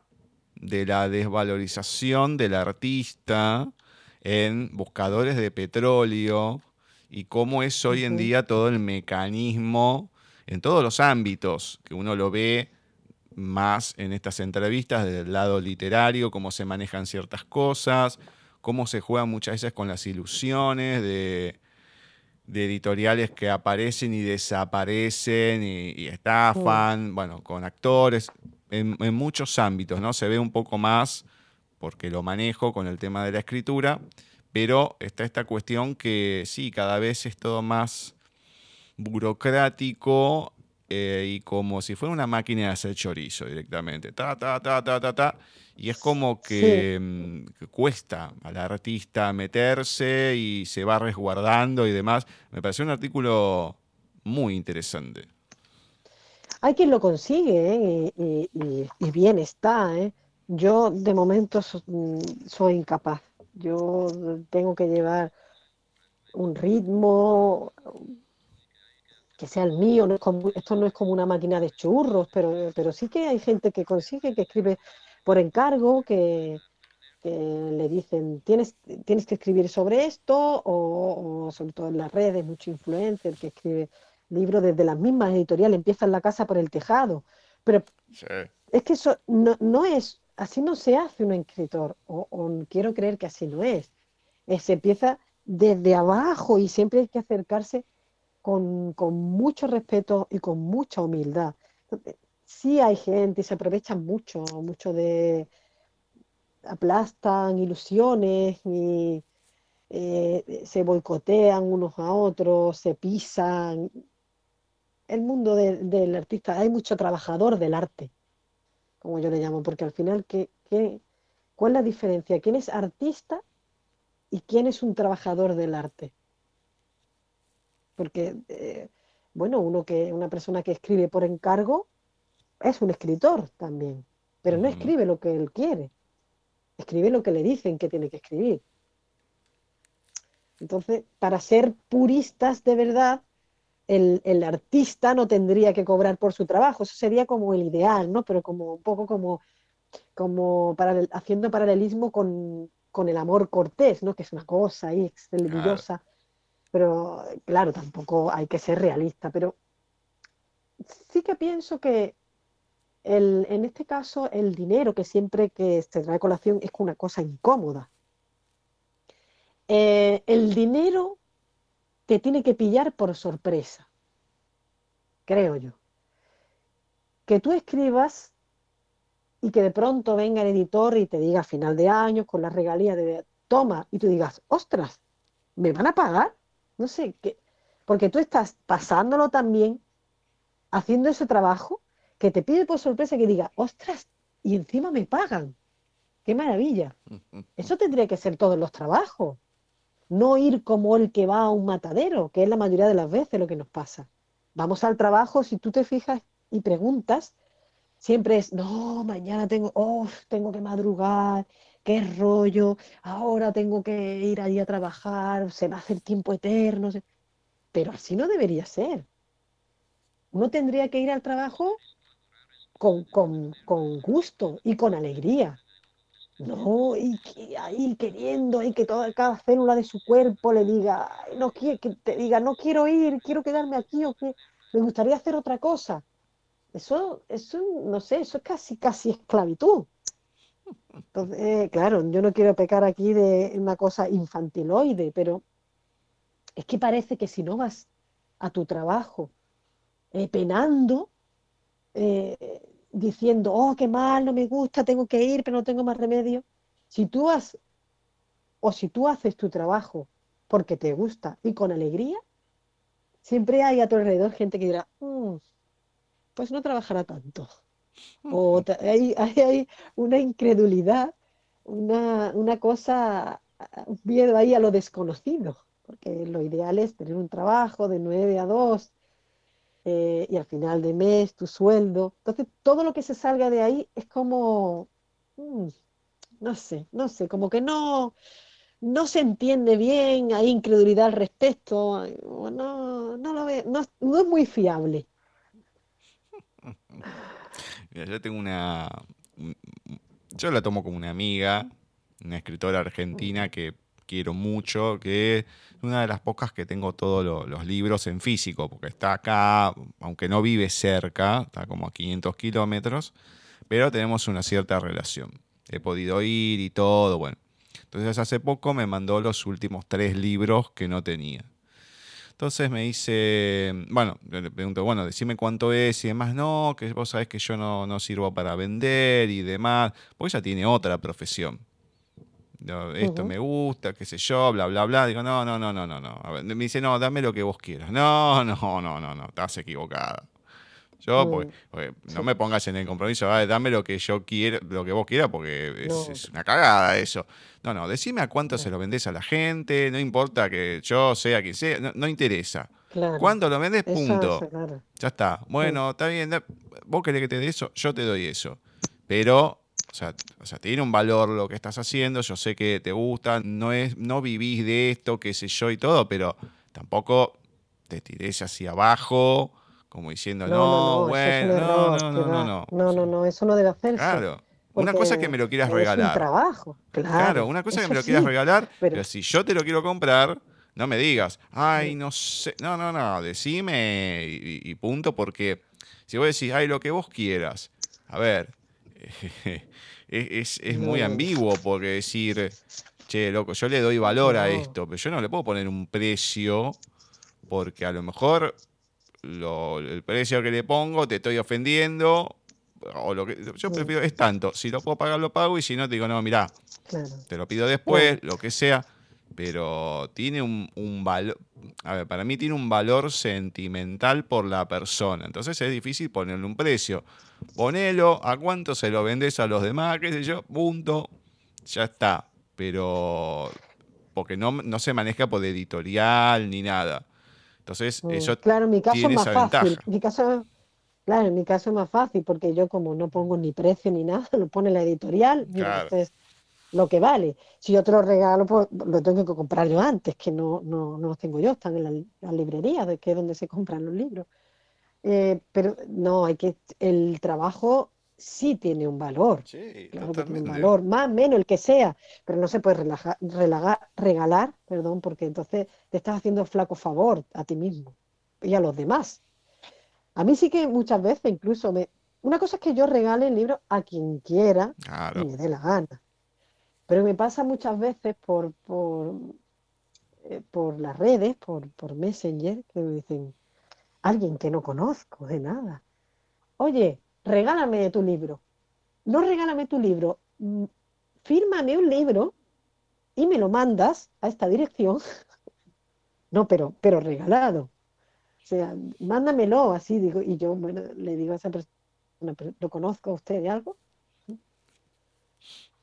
de la desvalorización del artista en buscadores de petróleo y cómo es hoy en día todo el mecanismo en todos los ámbitos, que uno lo ve más en estas entrevistas desde el lado literario, cómo se manejan ciertas cosas, cómo se juega muchas veces con las ilusiones de, de editoriales que aparecen y desaparecen y, y estafan, bueno, con actores, en, en muchos ámbitos, ¿no? Se ve un poco más, porque lo manejo con el tema de la escritura, pero está esta cuestión que sí, cada vez es todo más burocrático eh, y como si fuera una máquina de hacer chorizo directamente. Ta, ta, ta, ta, ta, ta. Y es como que, mm, que cuesta al artista meterse y se va resguardando y demás. Me pareció un artículo muy interesante. Hay quien lo consigue, ¿eh? Y, bien está, ¿eh? Yo de momento mm, soy incapaz. Yo tengo que llevar un ritmo que sea el mío. esto no es como una máquina de churros, pero, sí que hay gente que consigue, que escribe por encargo, que, que le dicen, tienes, tienes que escribir sobre esto, o, o sobre todo en las redes, mucho influencer que escribe libros desde las mismas editoriales, empiezan la casa por el tejado. Pero Sí. es que eso no, no es, así no se hace un escritor, o, o quiero creer que así no es. Se empieza desde abajo y siempre hay que acercarse con, con mucho respeto y con mucha humildad. Entonces, Sí hay gente y se aprovechan mucho, mucho de, aplastan ilusiones y eh, se boicotean unos a otros, se pisan. El mundo de- del artista, hay mucho trabajador del arte, como yo le llamo, porque al final, ¿qué, qué- cuál es la diferencia? ¿Quién es artista y quién es un trabajador del arte? Porque, eh, bueno, uno que, una persona que escribe por encargo es un escritor también, pero no escribe lo que él quiere, escribe lo que le dicen que tiene que escribir. Entonces, para ser puristas de verdad, el, el artista no tendría que cobrar por su trabajo, eso sería como el ideal, ¿no? Pero como un poco como, como haciendo paralelismo con, con el amor cortés, ¿no? Que es una cosa ahí Claro. excelsa, pero claro, tampoco hay que ser realista, pero sí que pienso que el, en este caso el dinero que siempre que se trae colación es una cosa incómoda. Eh, el dinero tiene que pillar por sorpresa, creo yo. Que tú escribas y que de pronto venga el editor y te diga a final de año con la regalía de toma y tú digas, ostras, ¿me van a pagar? No sé, qué porque tú estás pasándolo también, haciendo ese trabajo, que te pide por sorpresa que diga, ostras, y encima me pagan. ¡Qué maravilla! Eso tendría que ser todos los trabajos. No ir como el que va a un matadero, que es la mayoría de las veces lo que nos pasa. Vamos al trabajo, si tú te fijas y preguntas, siempre es, no, mañana tengo, oh, tengo que madrugar, qué rollo, ahora tengo que ir allí a trabajar, se va a hacer tiempo eterno. Pero así no debería ser. uno tendría que ir al trabajo con, con gusto y con alegría. No, y, ahí queriendo, y que toda cada célula de su cuerpo le diga, no quiere, que te diga, no quiero ir, quiero quedarme aquí, o que me gustaría hacer otra cosa. Eso, eso, no sé, eso es casi, casi esclavitud. Entonces, eh, claro, yo no quiero pecar aquí de una cosa infantiloide, pero es que parece que si no vas a tu trabajo eh, penando, eh, diciendo, oh, qué mal, no me gusta, tengo que ir, pero no tengo más remedio. Si tú has, o si tú haces tu trabajo porque te gusta y con alegría, siempre hay a tu alrededor gente que dirá, mm, pues no trabajará tanto. O hay, hay, una incredulidad, una, una cosa, un miedo ahí a lo desconocido, porque lo ideal es tener un trabajo de 9 a 2, eh, y al final de mes tu sueldo. Entonces, todo lo que se salga de ahí es como, mm, no sé, no sé, como que no, no se entiende bien, hay incredulidad al respecto, no, no lo ve, no, es muy fiable. yo tengo una, yo la tomo como una amiga, una escritora argentina que quiero mucho, que es una de las pocas que tengo todos los libros en físico, porque está acá, aunque no vive cerca, está como a 500 kilómetros, pero tenemos una cierta relación. He podido ir y todo, bueno. Entonces hace poco me mandó los últimos tres libros que no tenía. Entonces me dice, bueno, le pregunto, bueno, decime cuánto es y demás, no, que vos sabés que yo no, no sirvo para vender y demás, porque ella tiene otra profesión esto me gusta, qué sé yo, bla, bla, bla. Digo, no, no, no, no, no, no. me dice, no, dame lo que vos quieras. No, no, no, no, no, estás equivocada. Yo, mm. no me pongas en el compromiso, dame lo que yo quiero, lo que vos quieras, porque es, una cagada eso. No, no, decime a cuánto se lo vendés a la gente, no importa que yo sea quien sea, no, interesa. Claro. ¿Cuánto lo vendés? Punto. Ya está. Bueno, está bien, vos querés que te dé eso, yo te doy eso. Pero o sea, o sea, tiene un valor lo que estás haciendo, yo sé que te gusta, no, es, no vivís de esto, qué sé yo y todo, pero tampoco te tires hacia abajo, como diciendo, no, no bueno, no, no, no, no, no, no, no, eso no debe hacerse. Claro. Una cosa es que me lo quieras regalar. Un trabajo, claro. Claro, una cosa es que me lo quieras regalar, pero, pero si yo te lo quiero comprar, no me digas, ay, no sé, no, no, no, decime y, y, punto, porque si vos decís, ay, lo que vos quieras, a ver, es, muy ambiguo porque decir, che, loco, yo le doy valor a esto, pero yo no le puedo poner un precio porque a lo mejor el precio que le pongo te estoy ofendiendo o lo que yo prefiero es tanto, si lo puedo pagar lo pago y si no te digo, no, mira, te lo pido después, lo que sea, pero tiene un, un valor, a ver, para mí tiene un valor sentimental por la persona, entonces es difícil ponerle un precio. Ponelo, a cuánto se lo vendes a los demás, qué sé yo, punto, ya está. Pero porque no, no se maneja por editorial ni nada. Entonces, mm, eso Claro, en mi caso es más fácil. Mi caso, claro, en mi caso es más fácil porque yo como no pongo ni precio ni nada, lo pone la editorial, entonces lo que vale. Si yo te lo regalo, pues lo tengo que comprar yo antes, que no, no, no los tengo yo, están en la, la librería, de que es donde se compran los libros. Eh, pero no, hay que el trabajo sí tiene un valor. Sí, claro que tiene un valor, más o menos el que sea, pero no se puede relajar, regalar, perdón, porque entonces te estás haciendo flaco favor a ti mismo y a los demás. A mí sí que muchas veces incluso me... Una cosa es que yo regale el libro a quien quiera y me dé la gana. Pero me pasa muchas veces por, por, eh, por las redes, por, por Messenger, que me dicen, alguien que no conozco de nada. Oye, regálame tu libro. No regálame tu libro, mm, fírmame un libro y me lo mandas a esta dirección. no, pero, pero regalado. O sea, mándamelo así, digo, y yo, bueno, le digo a esa persona, ¿lo conozco a usted de algo?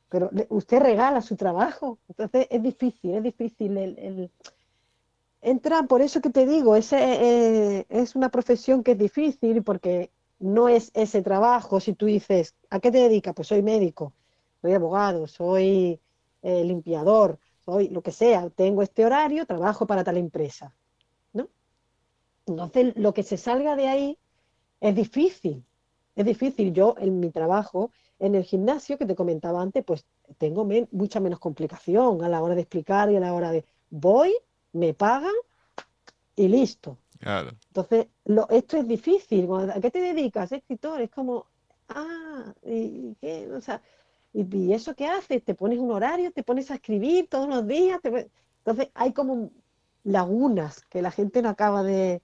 Pero usted regala su trabajo, entonces es difícil, es difícil el entra, por eso que te digo, ese, eh, es una profesión que es difícil porque no es ese trabajo. Si tú dices, ¿a qué te dedicas? Pues soy médico, soy abogado, soy eh, limpiador, soy lo que sea, tengo este horario, trabajo para tal empresa. ¿no? Entonces, lo que se salga de ahí es difícil, es difícil. Yo en mi trabajo, en el gimnasio que te comentaba antes, pues tengo mucha menos complicación a la hora de explicar y a la hora de voy, me pagan y listo. Entonces, lo, esto es difícil. ¿A qué te dedicas, escritor? Es como, ah, ¿y qué? O sea, ¿y, eso qué haces? ¿Te pones un horario? ¿Te pones a escribir todos los días? Entonces, hay como lagunas que la gente no acaba de,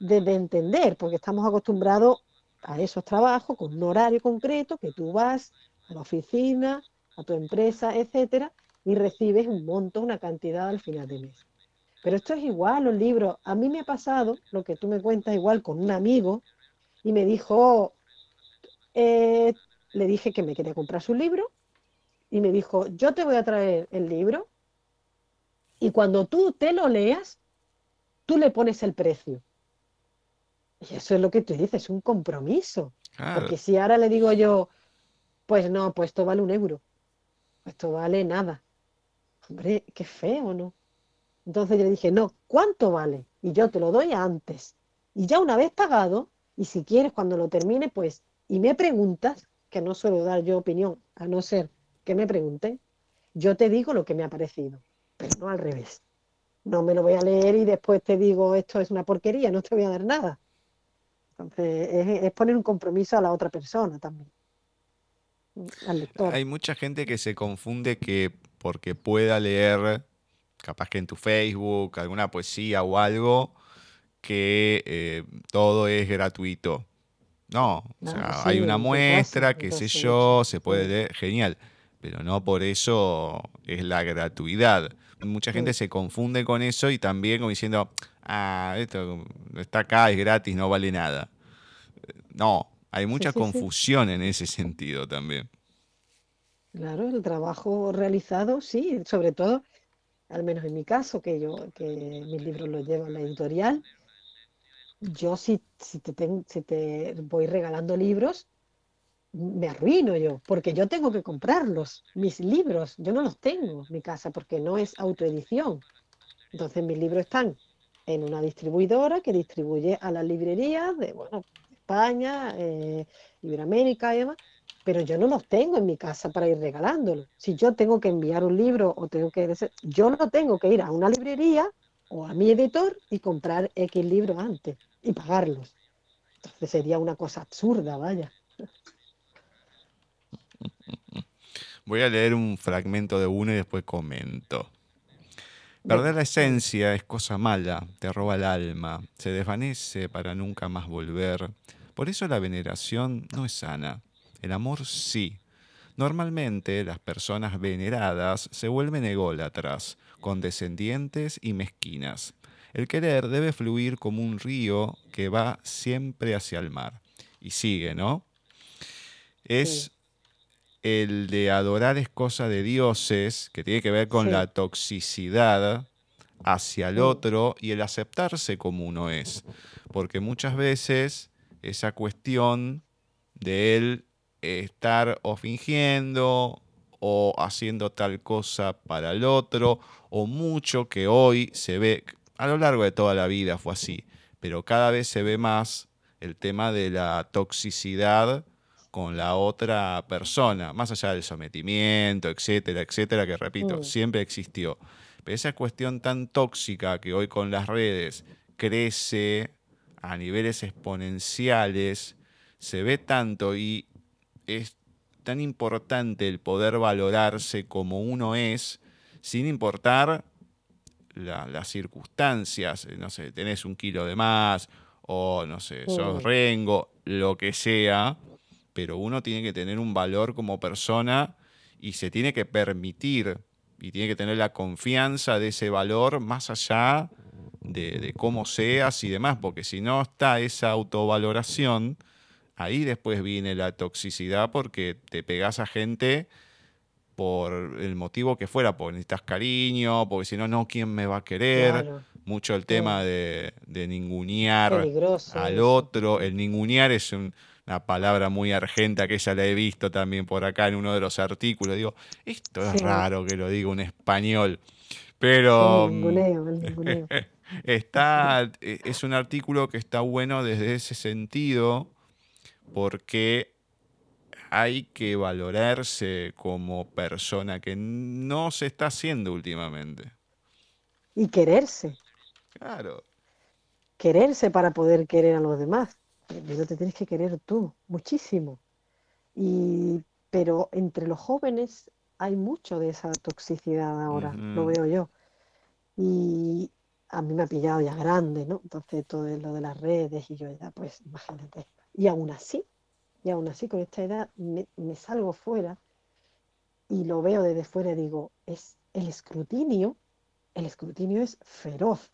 de, entender, porque estamos acostumbrados a esos trabajos con un horario concreto, que tú vas a la oficina, a tu empresa, etcétera, y recibes un monto, una cantidad al final de mes. Pero esto es igual, los libros. A mí me ha pasado lo que tú me cuentas igual con un amigo y me dijo, eh, le dije que me quería comprar su libro y me dijo, yo te voy a traer el libro y cuando tú te lo leas, tú le pones el precio. Y eso es lo que tú dices, un compromiso. Porque si ahora le digo yo, pues no, pues esto vale un euro, esto vale nada. Hombre, qué feo, ¿no? Entonces yo le dije, no, ¿cuánto vale? Y yo te lo doy antes. Y ya una vez pagado, y si quieres cuando lo termine, pues, y me preguntas, que no suelo dar yo opinión, a no ser que me pregunten, yo te digo lo que me ha parecido, pero no al revés. No me lo voy a leer y después te digo, esto es una porquería, no te voy a dar nada. Entonces, es, es poner un compromiso a la otra persona también. Al lector. Hay mucha gente que se confunde que porque pueda leer capaz que en tu Facebook, alguna poesía o algo, que eh, todo es gratuito. No, o sea, hay una muestra, qué sé yo, se puede leer, genial, pero no por eso es la gratuidad. Mucha gente se confunde con eso y también como diciendo, ah, esto está acá, es gratis, no vale nada. No, hay mucha confusión en ese sentido también. Claro, el trabajo realizado, sí, sobre todo al menos en mi caso, que yo, que mis libros los llevo a la editorial, yo si, si, te si te voy regalando libros, me arruino yo, porque yo tengo que comprarlos, mis libros, yo no los tengo en mi casa porque no es autoedición. Entonces mis libros están en una distribuidora que distribuye a las librerías de bueno, España, eh, Iberoamérica y demás, pero yo no los tengo en mi casa para ir regalándolos. Si yo tengo que enviar un libro o tengo que... Yo no tengo que ir a una librería o a mi editor y comprar X libros antes y pagarlos. Entonces sería una cosa absurda, vaya. Voy a leer un fragmento de uno y después comento. Perder la esencia es cosa mala, te roba el alma, se desvanece para nunca más volver. Por eso la veneración no es sana. El amor sí. Normalmente las personas veneradas se vuelven ególatras, condescendientes y mezquinas. El querer debe fluir como un río que va siempre hacia el mar. Y sigue, ¿no? Es el de adorar es cosa de dioses, que tiene que ver con la toxicidad hacia el otro y el aceptarse como uno es. Porque muchas veces esa cuestión de él estar o fingiendo o haciendo tal cosa para el otro, o mucho que hoy se ve, a lo largo de toda la vida fue así, pero cada vez se ve más el tema de la toxicidad con la otra persona, más allá del sometimiento, etcétera, etcétera, que repito, mm. siempre existió. Pero esa cuestión tan tóxica que hoy con las redes crece a niveles exponenciales, se ve tanto y es tan importante el poder valorarse como uno es, sin importar las circunstancias, no sé, tenés un kilo de más, o no sé, sos rengo, lo que sea, pero uno tiene que tener un valor como persona y se tiene que permitir y tiene que tener la confianza de ese valor más allá de, de cómo seas y demás, porque si no está esa autovaloración, ahí después viene la toxicidad porque te pegas a gente por el motivo que fuera, porque necesitas cariño, porque si no, no, ¿quién me va a querer? Mucho el tema de, de ningunear al otro. El ningunear es una palabra muy argenta que ya la he visto también por acá en uno de los artículos. Digo, esto es raro que lo diga un español. Pero. ninguneo, el ninguneo. Está, eh, es un artículo que está bueno desde ese sentido porque hay que valorarse como persona que no se está haciendo últimamente. Y quererse. Claro. Quererse para poder querer a los demás. Pero te tienes que querer tú, muchísimo. Y, pero entre los jóvenes hay mucho de esa toxicidad ahora, lo veo yo. Y a mí me ha pillado ya grande, ¿no? Entonces todo lo de las redes y yo ya, pues imagínate. Y aún así, y aún así con esta edad me, salgo fuera y lo veo desde fuera y digo, es el escrutinio, el escrutinio es feroz.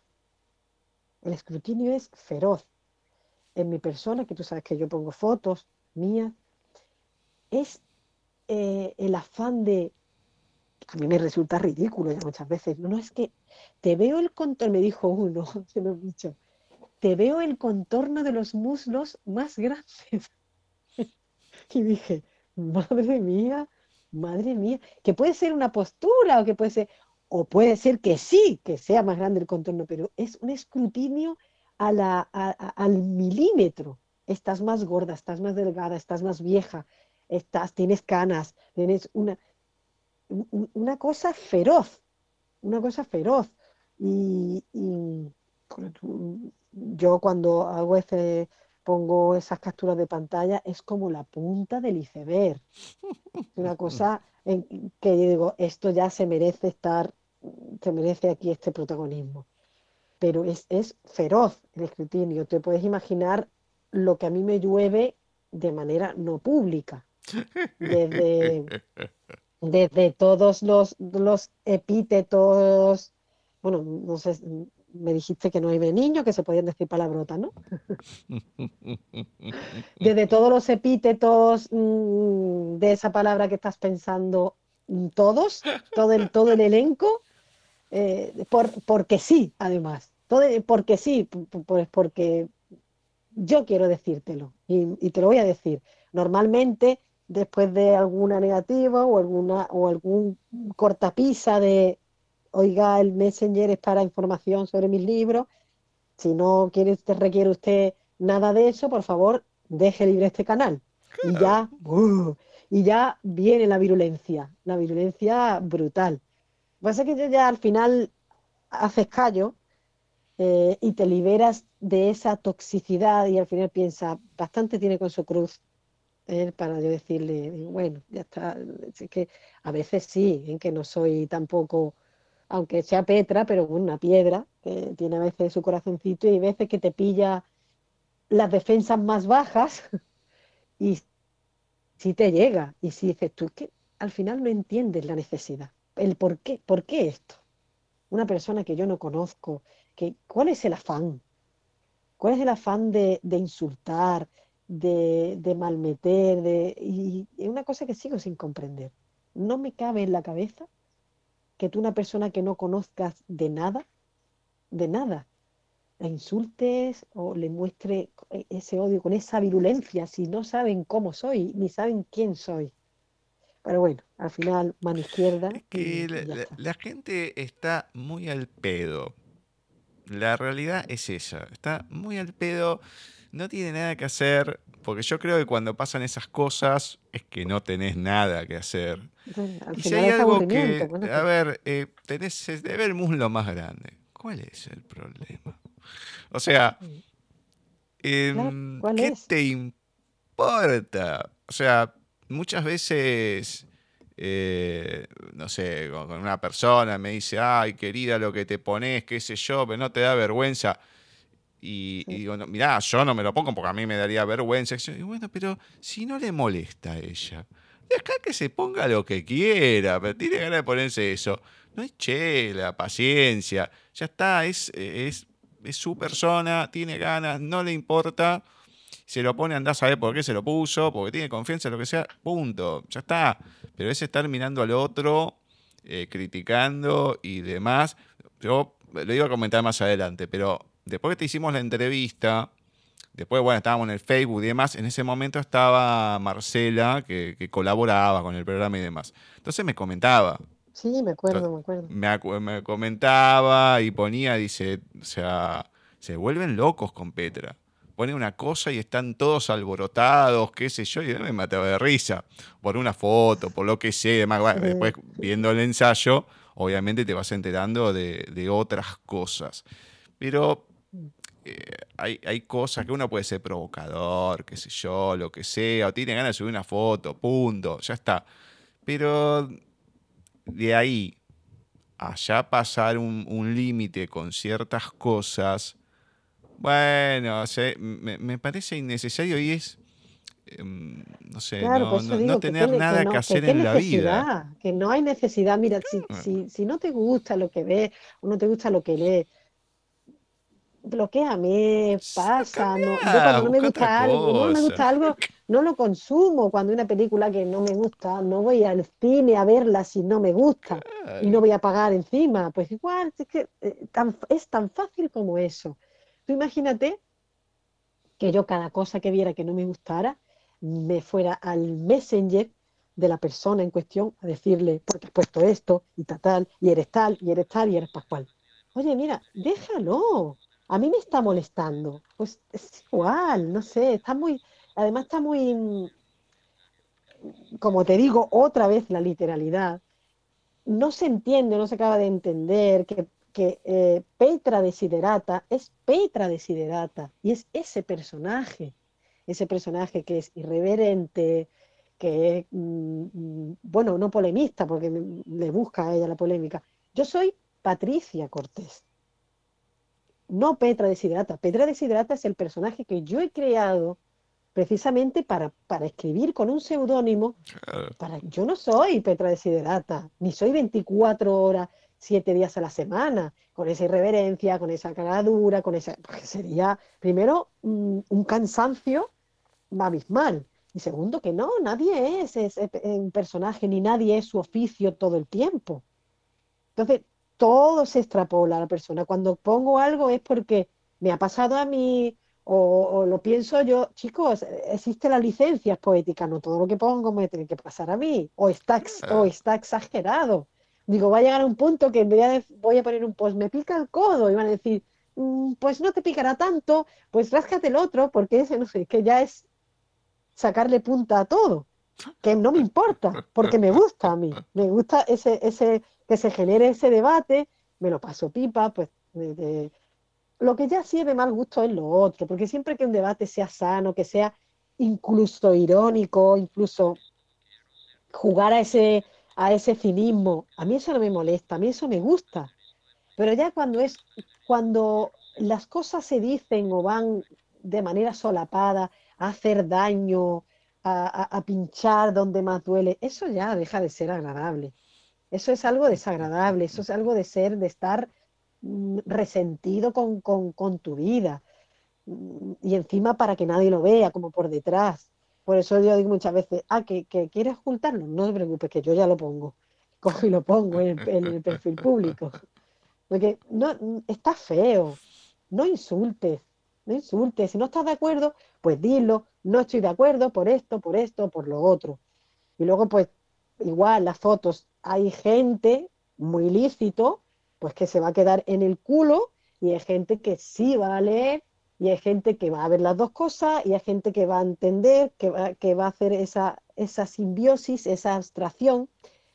El escrutinio es feroz. En mi persona, que tú sabes que yo pongo fotos mías, es eh, el afán de, a mí me resulta ridículo ya muchas veces, no, no es que te veo el contorno, me dijo uno, se lo he dicho, te veo el contorno de los muslos más grandes. y dije, madre mía, madre mía, que puede ser una postura o que puede ser, o puede ser que sí, que sea más grande el contorno, pero es un escrutinio a la, al milímetro. Estás más gorda, estás más delgada, estás más vieja, estás, tienes canas, tienes una, una cosa feroz, una cosa feroz. Y, yo cuando hago ese, pongo esas capturas de pantalla, es como la punta del iceberg. Una cosa en que yo digo, esto ya se merece estar, se merece aquí este protagonismo. Pero es, es feroz el escrutinio. Te puedes imaginar lo que a mí me llueve de manera no pública desde, desde todos los, los epítetos, bueno, no sé, me dijiste que no hay niño, que se podían decir palabrotas, ¿no? Desde todos los epítetos mm, de esa palabra que estás pensando, mm, todos, todo el, todo el elenco, eh, por, porque sí, además, todo, porque sí, pues porque yo quiero decírtelo y, y te lo voy a decir. Normalmente después de alguna negativa o alguna o algún cortapisa de oiga el messenger es para información sobre mis libros si no quiere usted requiere usted nada de eso por favor deje libre este canal y ya uh, y ya viene la virulencia la virulencia brutal. Pasa que ya al final haces callo eh, y te liberas de esa toxicidad y al final piensa bastante tiene con su cruz para yo decirle, bueno, ya está, es que a veces sí, en que no soy tampoco, aunque sea Petra, pero una piedra, que tiene a veces su corazoncito y hay veces que te pilla las defensas más bajas y si te llega y si dices tú, que al final no entiendes la necesidad, el por qué, por qué esto. Una persona que yo no conozco, que, ¿cuál es el afán? ¿Cuál es el afán de, de insultar, de, de malmeter, de, y es una cosa que sigo sin comprender. No me cabe en la cabeza que tú, una persona que no conozcas de nada, de nada, la insultes o le muestre ese odio con esa virulencia si no saben cómo soy, ni saben quién soy. Pero bueno, al final, mano izquierda. que la, la, gente está muy al pedo. La realidad es esa. Está muy al pedo no tiene nada que hacer, porque yo creo que cuando pasan esas cosas es que no tenés nada que hacer. y si hay algo que, a ver, eh, tenés, debe el muslo más grande. ¿Cuál es el problema? O sea, em, ¿qué te importa? O sea, muchas veces, eh, no sé, con una persona me dice, ay, querida, lo que te pones, qué sé yo, pero no te da vergüenza. Y, digo, mirá, yo no me lo pongo porque a mí me daría vergüenza. Y bueno, pero si no le molesta a ella, deja que se ponga lo que quiera, pero tiene ganas de ponerse eso. No es chela, paciencia, ya está, es, es, es su persona, tiene ganas, no le importa. Se lo pone, anda a saber por qué se lo puso, porque tiene confianza lo que sea, punto, ya está. Pero es estar mirando al otro, eh, criticando y demás. Yo lo iba a comentar más adelante, pero después que te hicimos la entrevista, después, bueno, estábamos en el Facebook y demás, en ese momento estaba Marcela, que, colaboraba con el programa y demás. Entonces me comentaba, Sí, me acuerdo, me acuerdo. Me, me comentaba y ponía, dice, o sea, se vuelven locos con Petra. Pone una cosa y están todos alborotados, qué sé yo, y me mataba de risa. Por una foto, por lo que sea, demás. Bueno, después viendo el ensayo, obviamente te vas enterando de, de otras cosas. Pero eh, hay, hay, cosas que uno puede ser provocador, qué sé yo, lo que sea, o tiene ganas de subir una foto, punto, ya está. Pero de ahí allá pasar un, un límite con ciertas cosas, bueno, me, parece innecesario y es, em, no sé, no, tener nada que, hacer en la vida. Que no hay necesidad, mira, si, si, si, no te gusta lo que ves o no te gusta lo que lees, bloqueame, pasa, no, cuando no me gusta algo, no me gusta algo, no lo consumo. Cuando una película que no me gusta, no voy al cine a verla si no me gusta y no voy a pagar encima. Pues igual, es, que, eh, es tan fácil como eso. Tú imagínate que yo cada cosa que viera que no me gustara, me fuera al messenger de la persona en cuestión a decirle, porque has puesto esto y tal, tal, y eres tal, y eres tal, y eres pascual. Oye, mira, déjalo, a mí me está molestando. Pues es igual, no sé, está muy, además está muy, como te digo, otra vez la literalidad. No se entiende, no se acaba de entender que, que eh, Petra Desiderata es Petra Desiderata y es ese personaje, ese personaje que es irreverente, que es, mm, mm, bueno, no polemista, porque le busca a ella la polémica. Yo soy Patricia Cortés no Petra Desiderata. Petra Desiderata es el personaje que yo he creado precisamente para, para escribir con un seudónimo. Para, yo no soy Petra Desiderata, ni soy 24 horas, 7 días a la semana, con esa irreverencia, con esa cagadura, con esa... Porque sería, primero, un cansancio abismal. Y segundo, que no, nadie es, es, un personaje, ni nadie es su oficio todo el tiempo. Entonces, todo se extrapola a la persona. Cuando pongo algo es porque me ha pasado a mí o, lo pienso yo. Chicos, existe la licencia poética, no todo lo que pongo me tiene que pasar a mí. O está, o está exagerado. Digo, va a llegar a un punto que voy a, voy a poner un post, me pica el codo, y van a decir, mm, pues no te picará tanto, pues ráscate el otro, porque ese, no sé, que ya es sacarle punta a todo, que no me importa, porque me gusta a mí, me gusta ese, ese, que se genere ese debate, me lo paso pipa, pues lo que ya sí de mal gusto es lo otro, porque siempre que un debate sea sano, que sea incluso irónico, incluso jugar a ese, a ese cinismo, a mí eso no me molesta, a mí eso me gusta. Pero ya cuando es, cuando las cosas se dicen o van de manera solapada a hacer daño, a pinchar donde más duele, eso ya deja de ser agradable. Eso es algo desagradable, eso es algo de ser, de estar mm, resentido con, tu vida. Mm, y encima para que nadie lo vea, como por detrás. Por eso yo digo muchas veces, ah, que, quieres ocultarlo, no te preocupes, que yo ya lo pongo. Cojo y lo pongo en el, perfil público. Porque no, está feo, no insultes, no insultes. Si no estás de acuerdo, pues dilo, no estoy de acuerdo por esto, por esto, por lo otro. Y luego, pues, igual las fotos, hay gente muy lícito, pues que se va a quedar en el culo y hay gente que sí va a leer y hay gente que va a ver las dos cosas y hay gente que va a entender, que va, que va a hacer esa, esa simbiosis, esa abstracción,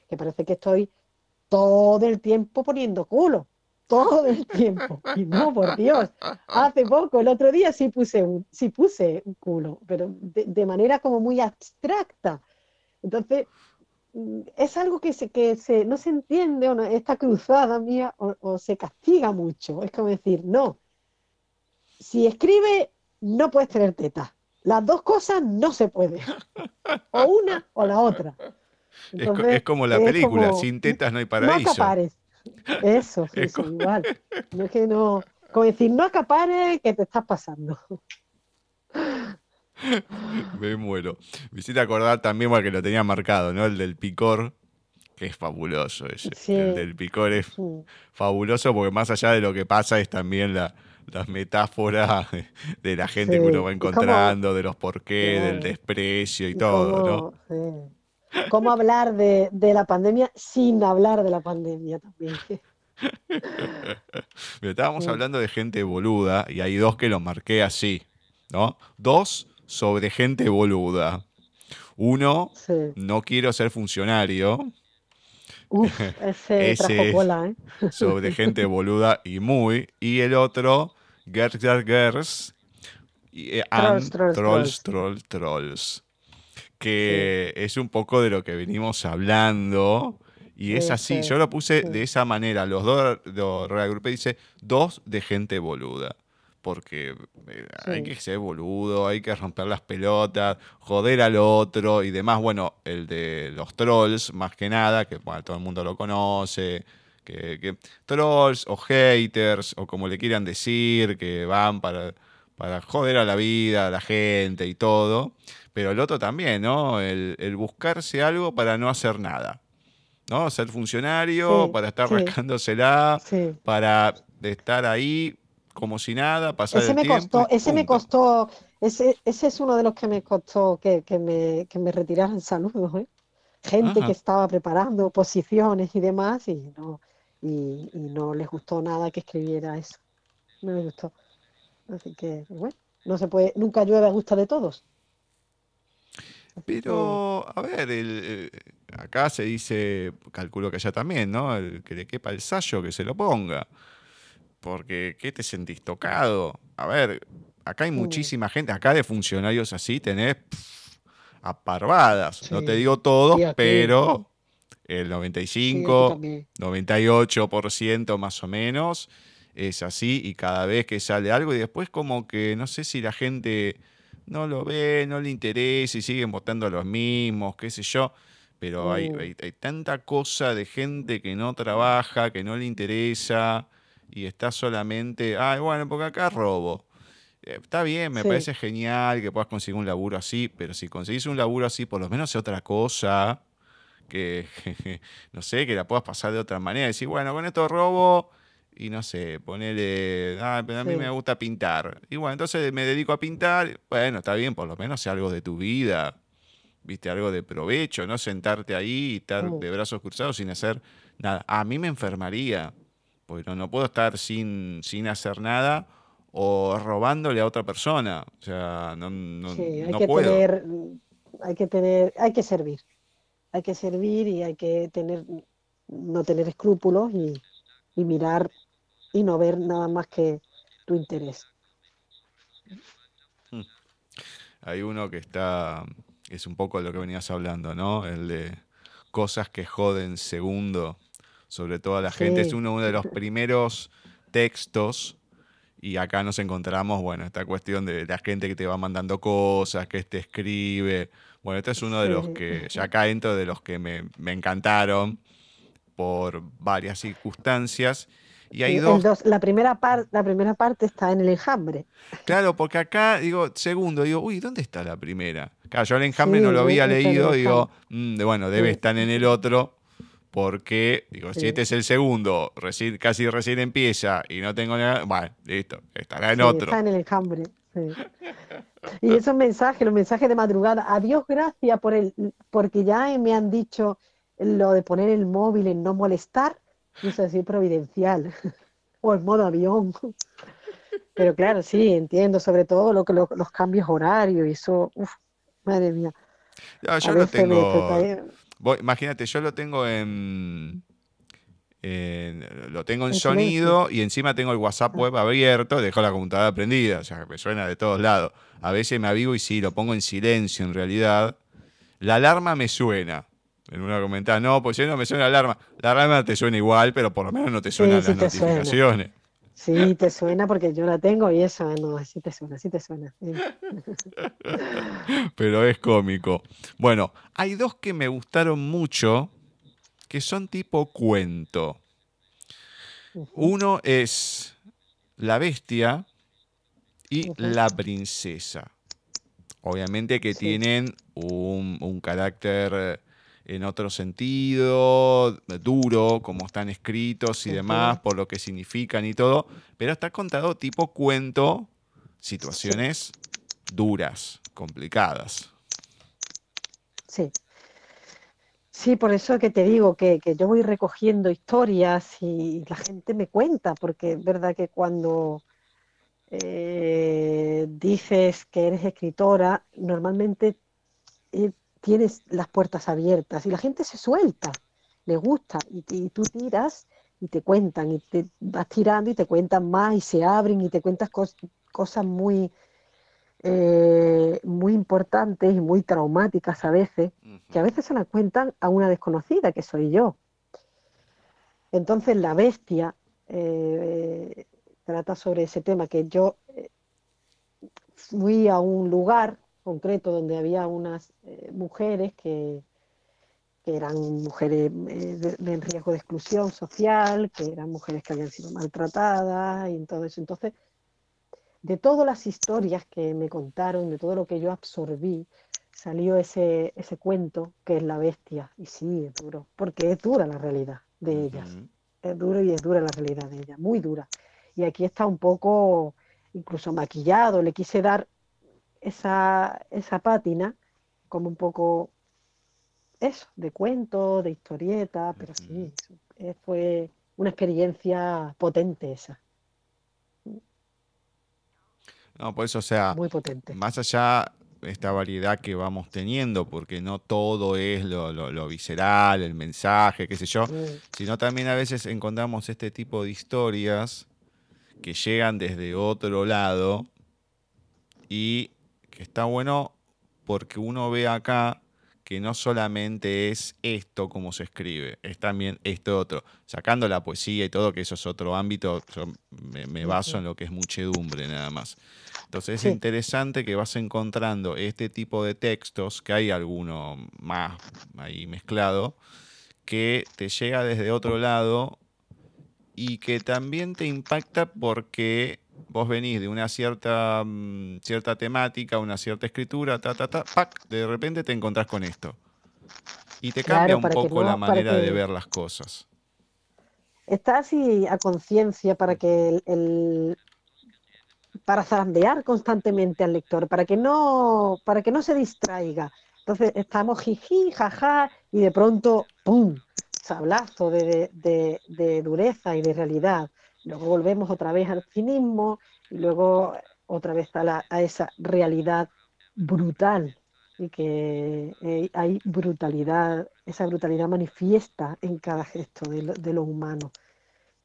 que parece que estoy todo el tiempo poniendo culo, todo el tiempo. Y no, por Dios, hace poco, el otro día sí puse un, sí puse culo, pero de, de manera como muy abstracta. Entonces, es algo que, se, que se, no se entiende, o esta cruzada mía, o, se castiga mucho. Es como decir, no, si escribe, no puedes tener teta. Las dos cosas no se pueden. O una o la otra. es, como la película, sin tetas no hay paraíso. No acapares. Eso, eso igual. No es que no, como decir, no acapares que te estás pasando. Me muero. Me hiciste acordar también porque lo tenía marcado, ¿no? El del picor, que es fabuloso ese. El del picor es fabuloso porque más allá de lo que pasa es también la, las metáforas de la gente que uno va encontrando, de los porqués, del desprecio y todo, ¿no? cómo hablar de, de la pandemia sin hablar de la pandemia también. Pero estábamos Sí. hablando de gente boluda y hay dos que lo marqué así, ¿no? Dos sobre gente boluda. Uno, Sí. no quiero ser funcionario, Uf, ese, Ese trajo es- cola, ¿eh? sobre gente boluda y muy. Y el otro, Girls, Girls, Girls. Y, eh, Trolls, trolls, trolls, trolls. Que es un poco de lo que venimos hablando. Y es Sí, así, sí, yo lo puse de esa manera. Los dos lo reagrupé, dice dos de gente boluda. Porque eh, hay que ser boludo, hay que romper las pelotas, joder al otro y demás. Bueno, el de los trolls, más que nada, que bueno, todo el mundo lo conoce, que, que- trolls o haters, o como le quieran decir, que van para, para joder a la vida, a la gente y todo. Pero el otro también, ¿no? El, el buscarse algo para no hacer nada. ¿No? Ser funcionario, Sí, para estar sí. rascándosela, Sí. para estar ahí como si nada, pasar Ese el me tiempo. costó, ese me costó, ese, ese es uno de los que me costó que, que me, que me retiraran saludos, ¿eh? Gente Ajá. que estaba preparando posiciones y demás y no, y, y no les gustó nada que escribiera eso. No les gustó. Así que, bueno, no se puede, nunca llueve a gusto de todos. Pero, a ver, el, eh, acá se dice, calculo que allá también, ¿no? El que le quepa el sayo, que se lo ponga. Porque, ¿qué te sentís tocado? A ver, acá hay muchísima gente, acá de funcionarios así tenés pff, a parvadas. No te Sí. digo todos, pero el sí, aquí 95, también. 98% más o menos es así y cada vez que sale algo y después como que no sé si la gente no lo ve, no le interesa y siguen votando a los mismos, qué sé yo, pero hay, Mm. hay, hay tanta cosa de gente que no trabaja, que no le interesa y está solamente, ay, bueno, porque acá robo. Eh, Está bien, me Sí. parece genial que puedas conseguir un laburo así, pero si conseguís un laburo así, por lo menos sea otra cosa que, no sé, que la puedas pasar de otra manera. Decir, bueno, con esto robo y no sé, ponele, ah, pero a mí Sí. me gusta pintar. Y bueno, entonces me dedico a pintar. Bueno, está bien, por lo menos sea algo de tu vida, viste, algo de provecho, no sentarte ahí y estar de brazos cruzados sin hacer nada. A mí me enfermaría, porque no, no puedo estar sin, sin hacer nada o robándole a otra persona. O sea, no, no, Sí, hay no que puedo. tener, hay que tener, hay que servir. Hay que servir y hay que tener, no tener escrúpulos y, y mirar y no ver nada más que tu interés. Hay uno que está, es un poco lo que venías hablando, ¿no? El de cosas que joden segundo, sobre todo a la gente. Es uno, uno de los primeros textos y acá nos encontramos, bueno, esta cuestión de la gente que te va mandando cosas, que te escribe. Bueno, este es uno de los que, ya acá entro de los que me, me encantaron por varias circunstancias. Y hay dos dos- la primera par- la primera parte está en el enjambre. Claro, porque acá digo, segundo, digo, uy, ¿dónde está la primera? Claro, yo el enjambre Sí, no lo había leído, digo, mm, de- bueno, debe Sí. estar en el otro, porque, digo, si Sí. este es el segundo, recién, casi recién empieza y no tengo nada, bueno, listo, estará en Sí, otro. está en el enjambre. sí. Y esos mensajes, los mensajes de madrugada, adiós, gracias por el, porque ya me han dicho lo de poner el móvil en no molestar, no sé si providencial o en modo avión. Pero claro, sí, entiendo, sobre todo lo que lo- los cambios horarios y eso, uf, madre mía. Yo me tengo, vos- imagínate, yo lo tengo en, en- lo tengo en sonido y encima tengo el WhatsApp Ah. web abierto, dejo la computadora prendida, o sea, que me suena de todos lados. A veces me avivo y sí, lo pongo en silencio en realidad. La alarma me suena. En una comentada, no, pues yo no me suena la alarma. La alarma te suena igual, pero por lo menos no te suenan sí las te suena. Sí, te suena porque yo la tengo y eso, no, sí te suena, sí te suena. pero es cómico. Bueno, hay dos que me gustaron mucho que son tipo cuento. Uno es La Bestia y. La Princesa. Obviamente que Sí. tienen un, un carácter en otro sentido, duro, como están escritos y demás, por lo que significan y todo, pero está contado tipo cuento, situaciones duras, complicadas. Sí. Sí, por eso que te digo que, yo voy recogiendo historias y la gente me cuenta, porque es verdad que cuando eh, dices que eres escritora, normalmente eh, tienes las puertas abiertas y la gente se suelta, le gusta y, tú tiras y te cuentan y te vas tirando y te cuentan más y se abren y te cuentas cosas muy eh, muy importantes y muy traumáticas a veces, que a veces se las cuentan a una desconocida, que soy yo. Entonces la bestia eh, trata sobre ese tema, que yo eh, fui a un lugar concreto donde había unas mujeres que, eran mujeres en riesgo de exclusión social, que eran mujeres que habían sido maltratadas y todo eso. Entonces de todas las historias que me contaron, de todo lo que yo absorbí, salió ese, ese cuento que es la bestia. Y sí, es duro, porque es dura la realidad de ellas. Es duro y es dura la realidad de ellas, muy dura. Y aquí está un poco incluso maquillado, le quise dar esa, esa pátina como un poco eso, de cuento, de historieta, pero sí, fue una experiencia potente esa. No, por eso, o sea, Muy potente. más allá de esta variedad que vamos teniendo, porque no todo es lo, visceral, el mensaje, qué sé yo, sino también a veces encontramos este tipo de historias que llegan desde otro lado y que está bueno porque uno ve acá que no solamente es esto como se escribe, es también esto otro. Sacando la poesía y todo, que eso es otro ámbito, yo me, baso en lo que es muchedumbre nada más. Entonces es interesante que vas encontrando este tipo de textos, que hay alguno más ahí mezclado, que te llega desde otro lado y que también te impacta porque vos venís de una cierta, mm, cierta temática, una cierta escritura, ta, ta, ta, pac, de repente te encontrás con esto. Y te cambia un poco la manera de ver las cosas. Está así a conciencia para que el, para zarandear constantemente al lector, para que no, para que no se distraiga. Entonces estamos jiji, jaja, y de pronto, ¡pum! sablazo de, de dureza y de realidad luego volvemos otra vez al cinismo y luego otra vez a, a esa realidad brutal y que eh, hay brutalidad, esa brutalidad manifiesta en cada gesto de lo, humano.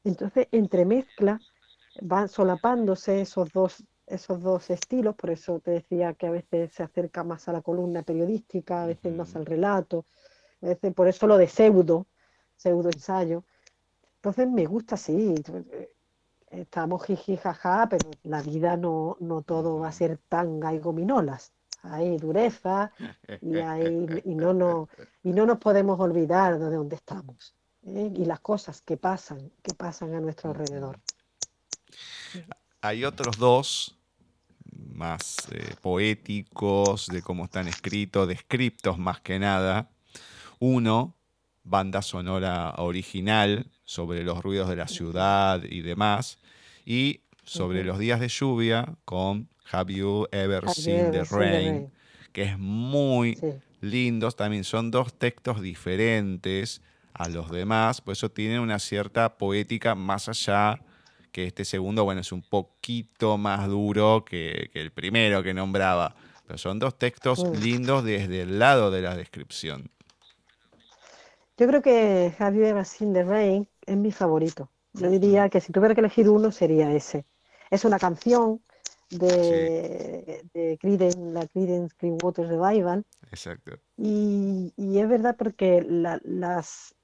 Entonces, entremezcla, van solapándose esos dos, esos dos estilos, por eso te decía que a veces se acerca más a la columna periodística, a veces más al relato, a veces por eso lo de pseudo, pseudo ensayo, entonces me gusta, sí. Estamos jiji, jaja, pero la vida no, no todo va a ser tanga y gominolas. Hay dureza y, hay, y, no, no, y no nos podemos olvidar de dónde estamos ¿eh? y las cosas que pasan, que pasan a nuestro alrededor. Hay otros dos más eh, poéticos, de cómo están escritos, descriptos más que nada. Uno, banda sonora original sobre los ruidos de la ciudad y demás, y sobre los días de lluvia con Have You Ever Seen the Rain, que es muy lindo, también son dos textos diferentes a los demás, por eso tienen una cierta poética más allá que este segundo, bueno, es un poquito más duro que, que el primero que nombraba, pero son dos textos lindos desde el lado de la descripción. Yo creo que Have You Ever Seen the Rain es mi favorito. Yo diría que si tuviera que elegir uno sería ese. Es una canción de, de Creedence, la Creedence Clearwater Revival. Exacto. Y, es verdad porque las,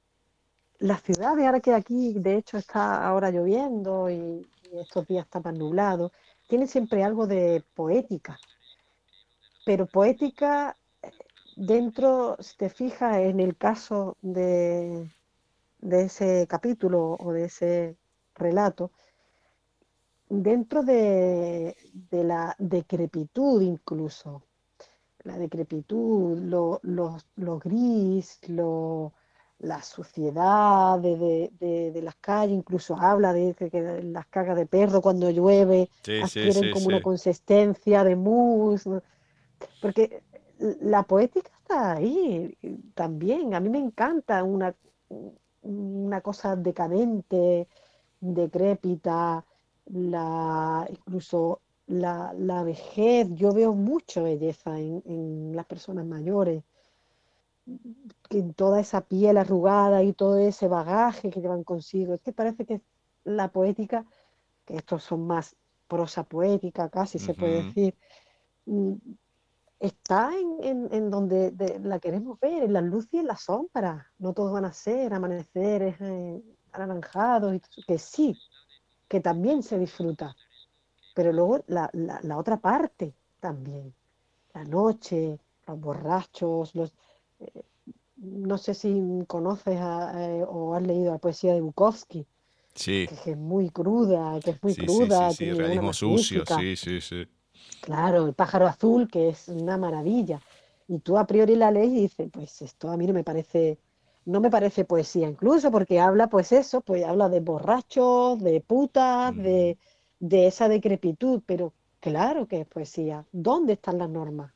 las ciudades, ahora que aquí de hecho está ahora lloviendo y, estos días está más nublado, tienen siempre algo de poética. Pero poética dentro, si te fijas en el caso de, de ese capítulo o de ese relato, dentro de, la decrepitud incluso, la decrepitud, lo, lo, gris, lo, la suciedad de, las calles, incluso habla de que, las cagas de perro cuando llueve adquieren como una consistencia de mousse, porque la poética está ahí también. A mí me encanta una, una cosa decadente, decrépita, la, incluso la, la vejez. Yo veo mucha belleza en, en las personas mayores en toda esa piel arrugada y todo ese bagaje que llevan consigo. Es que parece que la poética, que estos son más prosa poética casi se puede decir, está en, en, donde la queremos ver, en la luz y en la sombra. No todos van a ser amaneceres eh, anaranjados, y que sí, que también se disfruta. Pero luego la, la, otra parte también, la noche, los borrachos, los... Eh, no sé si conoces eh, o has leído la poesía de Bukowski, sí. que, es muy cruda, que es muy cruda. Sí, sí, realismo sucio, sí, sí, sí. Claro, el pájaro azul, que es una maravilla. Y tú a priori la lees y dices, pues esto a mí no me parece, no me parece poesía, incluso porque habla, pues eso, pues habla de borrachos, de putas, de, de esa decrepitud, pero claro que es poesía. ¿Dónde están las normas?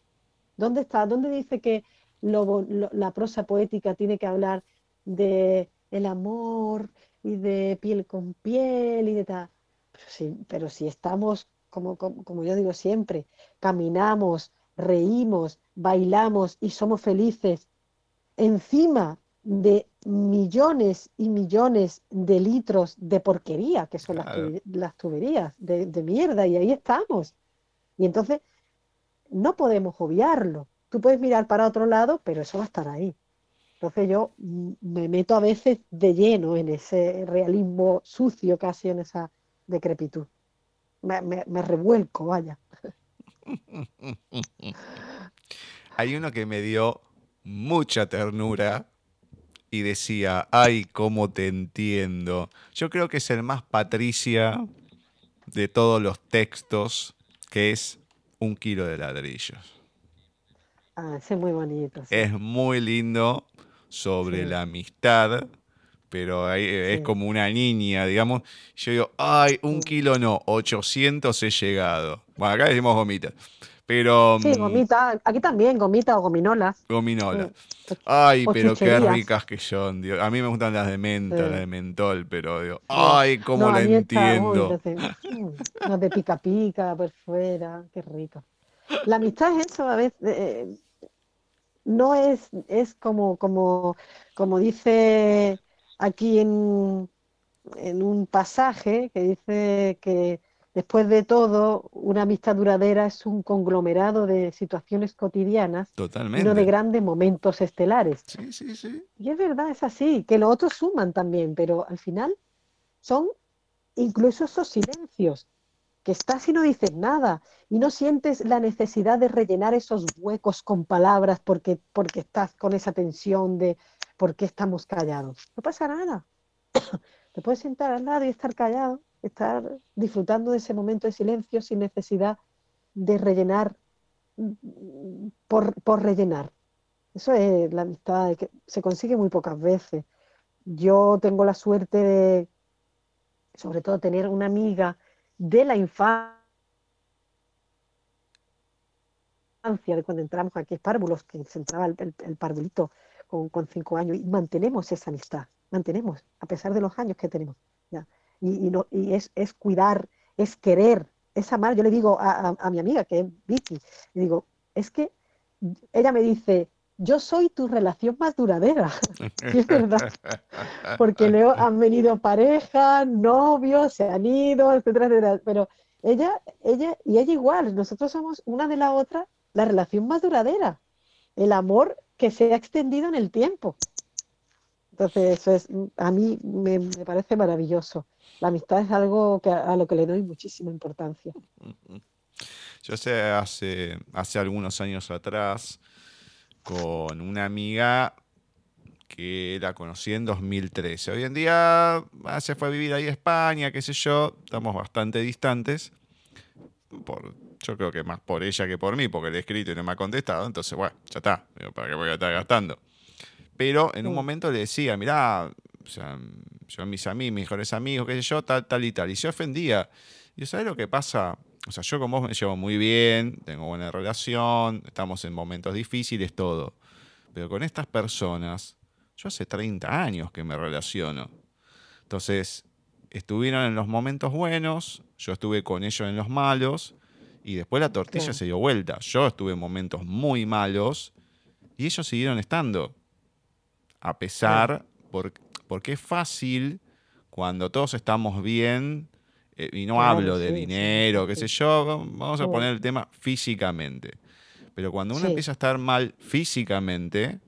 ¿Dónde está? ¿Dónde dice que la prosa poética tiene que hablar de el amor y de piel con piel y de tal. Pero si, pero si estamos, como, como, yo digo siempre, caminamos, reímos, bailamos y somos felices encima de millones y millones de litros de porquería, que son las, tuberías de, de, mierda, y ahí estamos. Y entonces no podemos obviarlo. Tú puedes mirar para otro lado, pero eso va a estar ahí. Entonces yo me meto a veces de lleno en ese realismo sucio, casi en esa decrepitud. Me, revuelco, vaya. Hay uno que me dio mucha ternura y decía, ay, cómo te entiendo. Yo creo que es el más Patricia de todos los textos, que es un kilo de ladrillos. Ah, es muy bonito. Es muy lindo sobre la amistad, pero es como una niña, digamos. Yo digo, ay, un kilo no, 800 he llegado. Bueno, acá decimos gomita. Pero, sí, mm, gomita, aquí también, gomita o gominola. Gominola. Ay, pero qué ricas que son. A mí me gustan las de menta, las de mentol, pero digo, ay, cómo la entiendo. las de pica pica por fuera, qué rico. La amistad es eso, a veces, eh, no es, es como, como, como dice aquí en, en un pasaje que dice que después de todo, una amistad duradera es un conglomerado de situaciones cotidianas Totalmente. no de grandes momentos estelares. Sí, sí, sí. Y es verdad, es así, que los otros suman también, pero al final son incluso esos silencios que estás y no dices nada y no sientes la necesidad de rellenar esos huecos con palabras porque, porque estás con esa tensión de por qué estamos callados. No pasa nada. Te puedes sentar al lado y estar callado, estar disfrutando de ese momento de silencio sin necesidad de rellenar por, por rellenar. Eso es la amistad que se consigue muy pocas veces. Yo tengo la suerte de, sobre todo, tener una amiga de la infancia, de cuando entramos aquí Párvulos, que se entraba el, el, con, cinco años, y mantenemos esa amistad, mantenemos, a pesar de los años que tenemos. ¿ya? Y, no, y es, es, cuidar, es querer, es amar. Yo le digo a, a, mi amiga, que es Vicky, le digo, es que ella me dice, yo soy tu relación más duradera. es verdad. Porque luego han venido parejas, novios, se han ido, etcétera, etcétera. Pero ella, ella y ella igual, nosotros somos una de la otra la relación más duradera. El amor que se ha extendido en el tiempo. Entonces, eso es, a mí me, parece maravilloso. La amistad es algo que, a lo que le doy muchísima importancia. Yo sé, hace, hace algunos años atrás, con una amiga que la conocí en 2013. Hoy en día ah, se fue a vivir ahí a España, qué sé yo, estamos bastante distantes. Por, yo creo que más por ella que por mí, porque le he escrito y no me ha contestado, entonces, bueno, ya está, ¿para qué voy a estar gastando? Pero en un momento le decía, mirá, o sea, yo mis amigos, mis mejores amigos, qué sé yo, tal, tal y tal, y se ofendía. Y ¿sabes lo que pasa? o sea, yo con vos me llevo muy bien, tengo buena relación, estamos en momentos difíciles, todo. Pero con estas personas, yo hace 30 años que me relaciono. Entonces, estuvieron en los momentos buenos, yo estuve con ellos en los malos, y después la tortilla se dio vuelta. Yo estuve en momentos muy malos y ellos siguieron estando. A pesar, porque es fácil cuando todos estamos bien, eh, y no hablo de dinero, qué sé yo, vamos a poner el tema físicamente. Pero cuando uno empieza a estar mal físicamente,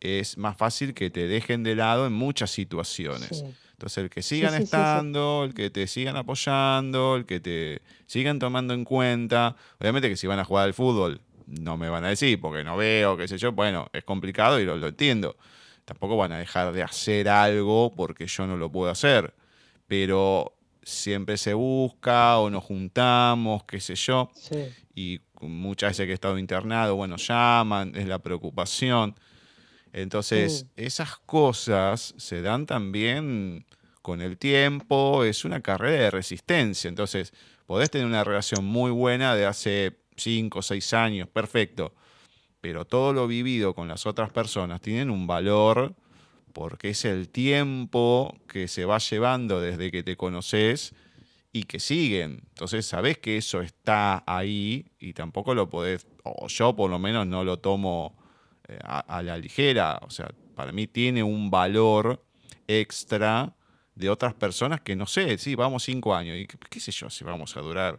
es más fácil que te dejen de lado en muchas situaciones. Entonces, el que sigan estando, el que te sigan apoyando, el que te sigan tomando en cuenta, obviamente que si van a jugar al fútbol, no me van a decir porque no veo, qué sé yo, bueno, es complicado y lo, lo entiendo. Tampoco van a dejar de hacer algo porque yo no lo puedo hacer. Pero siempre se busca o nos juntamos, qué sé yo. Y muchas veces que he estado internado, bueno, llaman, es la preocupación. Entonces, mm. esas cosas se dan también con el tiempo, es una carrera de resistencia. Entonces, podés tener una relación muy buena de hace 5 o 6 años, perfecto. Pero todo lo vivido con las otras personas tienen un valor porque es el tiempo que se va llevando desde que te conoces y que siguen. Entonces sabes que eso está ahí y tampoco lo podés, o yo por lo menos no lo tomo eh, a, la ligera. O sea, para mí tiene un valor extra de otras personas que no sé, sí, vamos cinco años y qué, sé yo si vamos a durar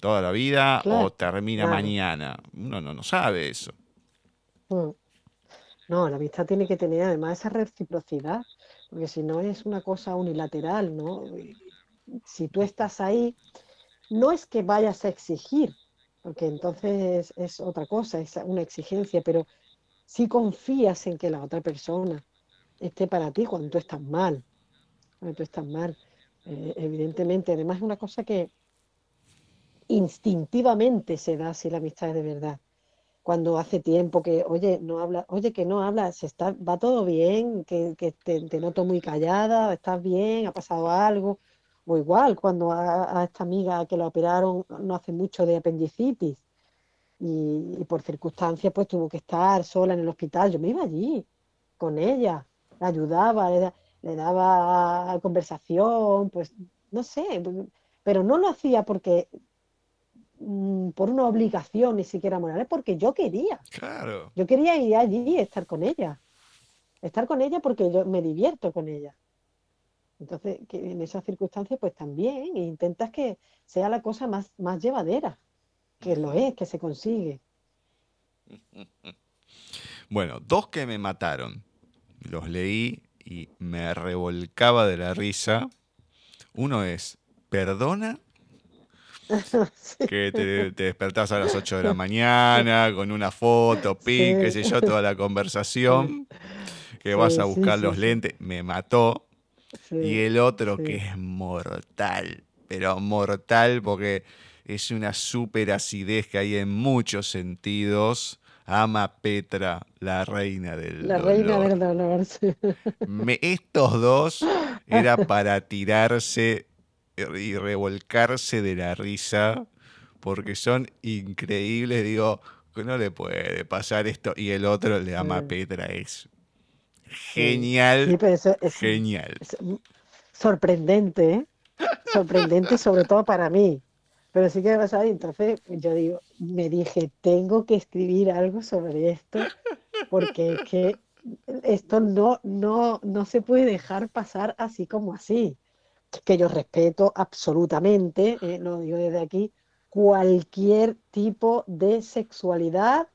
toda la vida o termina mañana. Uno no, no sabe eso. Mm. No, la amistad tiene que tener además esa reciprocidad, porque si no es una cosa unilateral, ¿no? Si tú estás ahí, no es que vayas a exigir, porque entonces es, otra cosa, es una exigencia, pero si confías en que la otra persona esté para ti cuando tú estás mal, cuando tú estás mal. Eh, evidentemente, además es una cosa que instintivamente se da si la amistad es de verdad cuando hace tiempo que, oye, no habla, oye, que no hablas, está, va todo bien, que, te, noto muy callada, estás bien, ha pasado algo. O igual, cuando a, esta amiga que la operaron no hace mucho de apendicitis y, por circunstancias pues tuvo que estar sola en el hospital, yo me iba allí con ella, la ayudaba, le, le daba conversación, pues no sé, pero no lo hacía porque Mm, por una obligación ni siquiera moral, es porque yo quería. Claro. Yo quería ir allí y estar con ella. Estar con ella porque yo me divierto con ella. Entonces, que en esas circunstancias, pues también intentas que sea la cosa más, más llevadera, que lo es, que se consigue. Bueno, dos que me mataron. Los leí y me revolcaba de la risa. Uno es, perdona Que te, despertás a las 8 de la mañana con una foto, pin, qué sé yo, toda la conversación. Que vas a buscar los lentes. Me mató. y el otro que es mortal, pero mortal porque es una súper acidez que hay en muchos sentidos. Ama Petra, la reina del la reina del dolor. estos dos era para tirarse y revolcarse de la risa porque son increíbles. Digo, no le puede pasar esto. Y el otro le ama Petra, es genial. genial. sorprendente, ¿eh? Sorprendente, sobre todo para mí. Pero sí que pasa entonces yo digo, me dije, tengo que escribir algo sobre esto, porque es que esto no, no, no se puede dejar pasar así como así que yo respeto absolutamente, eh, lo digo desde aquí, cualquier tipo de sexualidad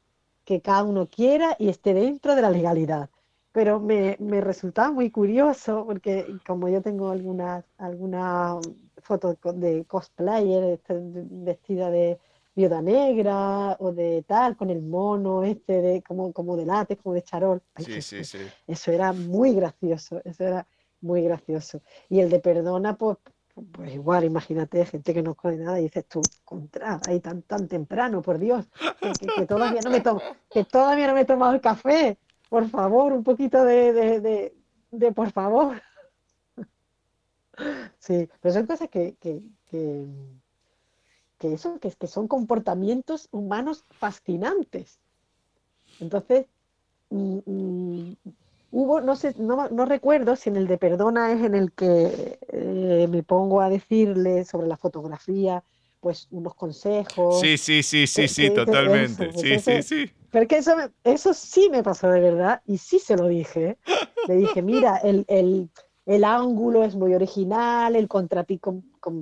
que cada uno quiera y esté dentro de la legalidad. Pero me, me resultaba muy curioso porque como yo tengo algunas alguna fotos de cosplayer este, vestida de viuda negra o de tal, con el mono este de como, como de látex, como de charol. sí, sí, sí. Eso era muy gracioso, eso era muy gracioso. Y el de perdona, pues, pues igual, imagínate, gente que no coge nada y dices tú, contra, ahí tan, tan temprano, por Dios, que, todavía no me tomo, que todavía no me he tomado el café, por favor, un poquito de, de, de, por favor. Sí, pero son cosas que, que, que eso, que, que son comportamientos humanos fascinantes. Entonces, mm, mm, hubo, no sé, no, no, recuerdo si en el de Perdona es en el que eh, me pongo a decirle sobre la fotografía, pues unos consejos. Sí, sí, sí, sí, sí, totalmente. sí, sí, sí. Porque eso, eso sí me pasó de verdad y sí se lo dije. Le dije, mira, el, el, el ángulo es muy original, el contrapico,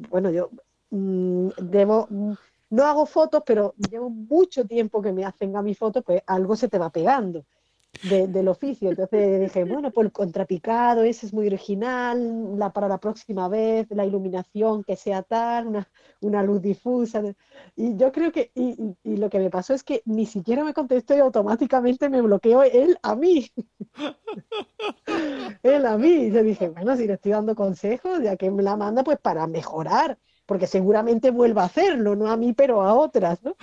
bueno, yo mm, debo, mm, no hago fotos, pero llevo mucho tiempo que me hacen a mi foto, pues algo se te va pegando del oficio. Entonces dije, bueno, pues el contrapicado, ese es muy original, la, para la próxima vez, la iluminación que sea tal, una, una luz difusa. Y yo creo que, y, y, lo que me pasó es que ni siquiera me contestó y automáticamente me bloqueó él a mí. él a mí. Y yo dije, bueno, si le estoy dando consejos, ya que me la manda, pues para mejorar porque seguramente vuelva a hacerlo, no a mí, pero a otras, ¿no?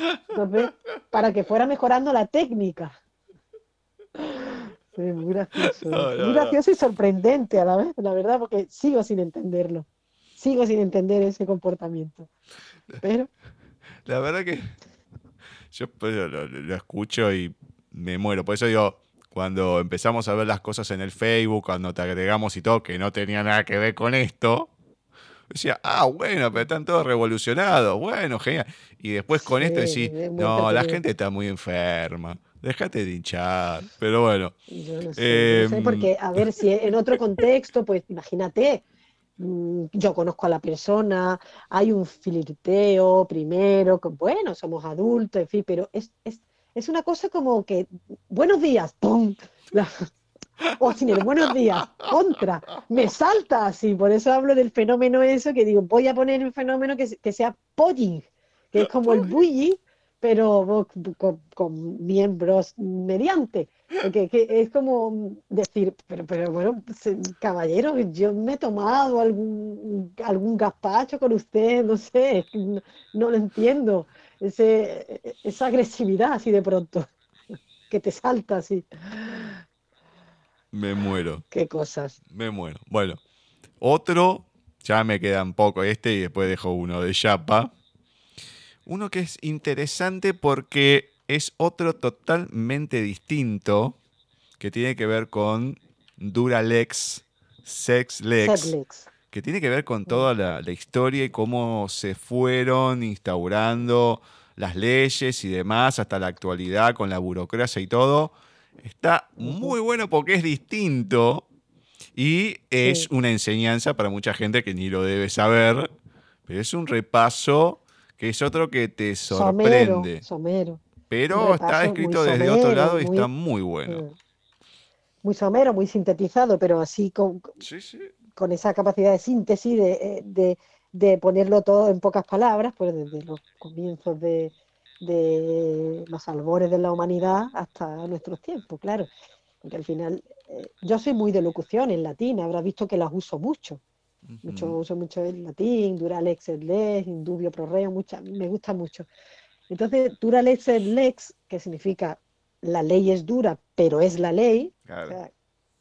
Para que fuera mejorando la técnica. Sí, muy gracioso. muy gracioso y sorprendente a la vez, la verdad, porque sigo sin entenderlo. Sigo sin entender ese comportamiento. Pero. La verdad que yo pues, lo, escucho y me muero. Por eso digo, cuando empezamos a ver las cosas en el Facebook, cuando te agregamos y todo, que no tenía nada que ver con esto, decía, ah, bueno, pero están todos revolucionados, bueno, genial. Y después con esto decís, no, la gente está muy enferma. Déjate de hinchar, pero bueno. Yo no sé, em, porque, a ver, si en otro contexto, pues imagínate, mm, yo conozco a la persona, hay un flirteo primero, que, bueno, somos adultos, en fin, pero es, es, es una cosa como que, buenos días, ¡pum! o sin el buenos días, contra, me salta así, por eso hablo del fenómeno eso, que digo, voy a poner un fenómeno que, que sea polling, que es como el bullying, pero con, miembros mediante. Que, es como decir, pero, pero bueno, caballero, yo me he tomado algún, algún gazpacho con usted, no sé, no, lo entiendo. Ese, esa agresividad así de pronto, que te salta así. Me muero. Qué cosas. Me muero. Bueno, otro, ya me queda un poco este y después dejo uno de Chapa uno que es interesante porque es otro totalmente distinto que tiene que ver con Duralex, Sexlex, que tiene que ver con toda la, historia y cómo se fueron instaurando las leyes y demás hasta la actualidad con la burocracia y todo. Está muy bueno porque es distinto y es una enseñanza para mucha gente que ni lo debe saber, pero es un repaso es otro que te sorprende. Somero, Pero está escrito desde otro lado y está muy bueno. Mm. Muy somero, muy sintetizado, pero así con, con esa capacidad de síntesis, eh, de, de, ponerlo todo en pocas palabras, pues desde los comienzos de, de los albores de la humanidad hasta nuestros tiempos, claro. Porque al final, eh, yo soy muy de locución en latín, habrás visto que las uso mucho mucho, uso mucho el latín, dura lex et lex, indubio pro reo, mucha, me gusta mucho. Entonces, dura lex et lex, que significa la ley es dura, pero es la ley,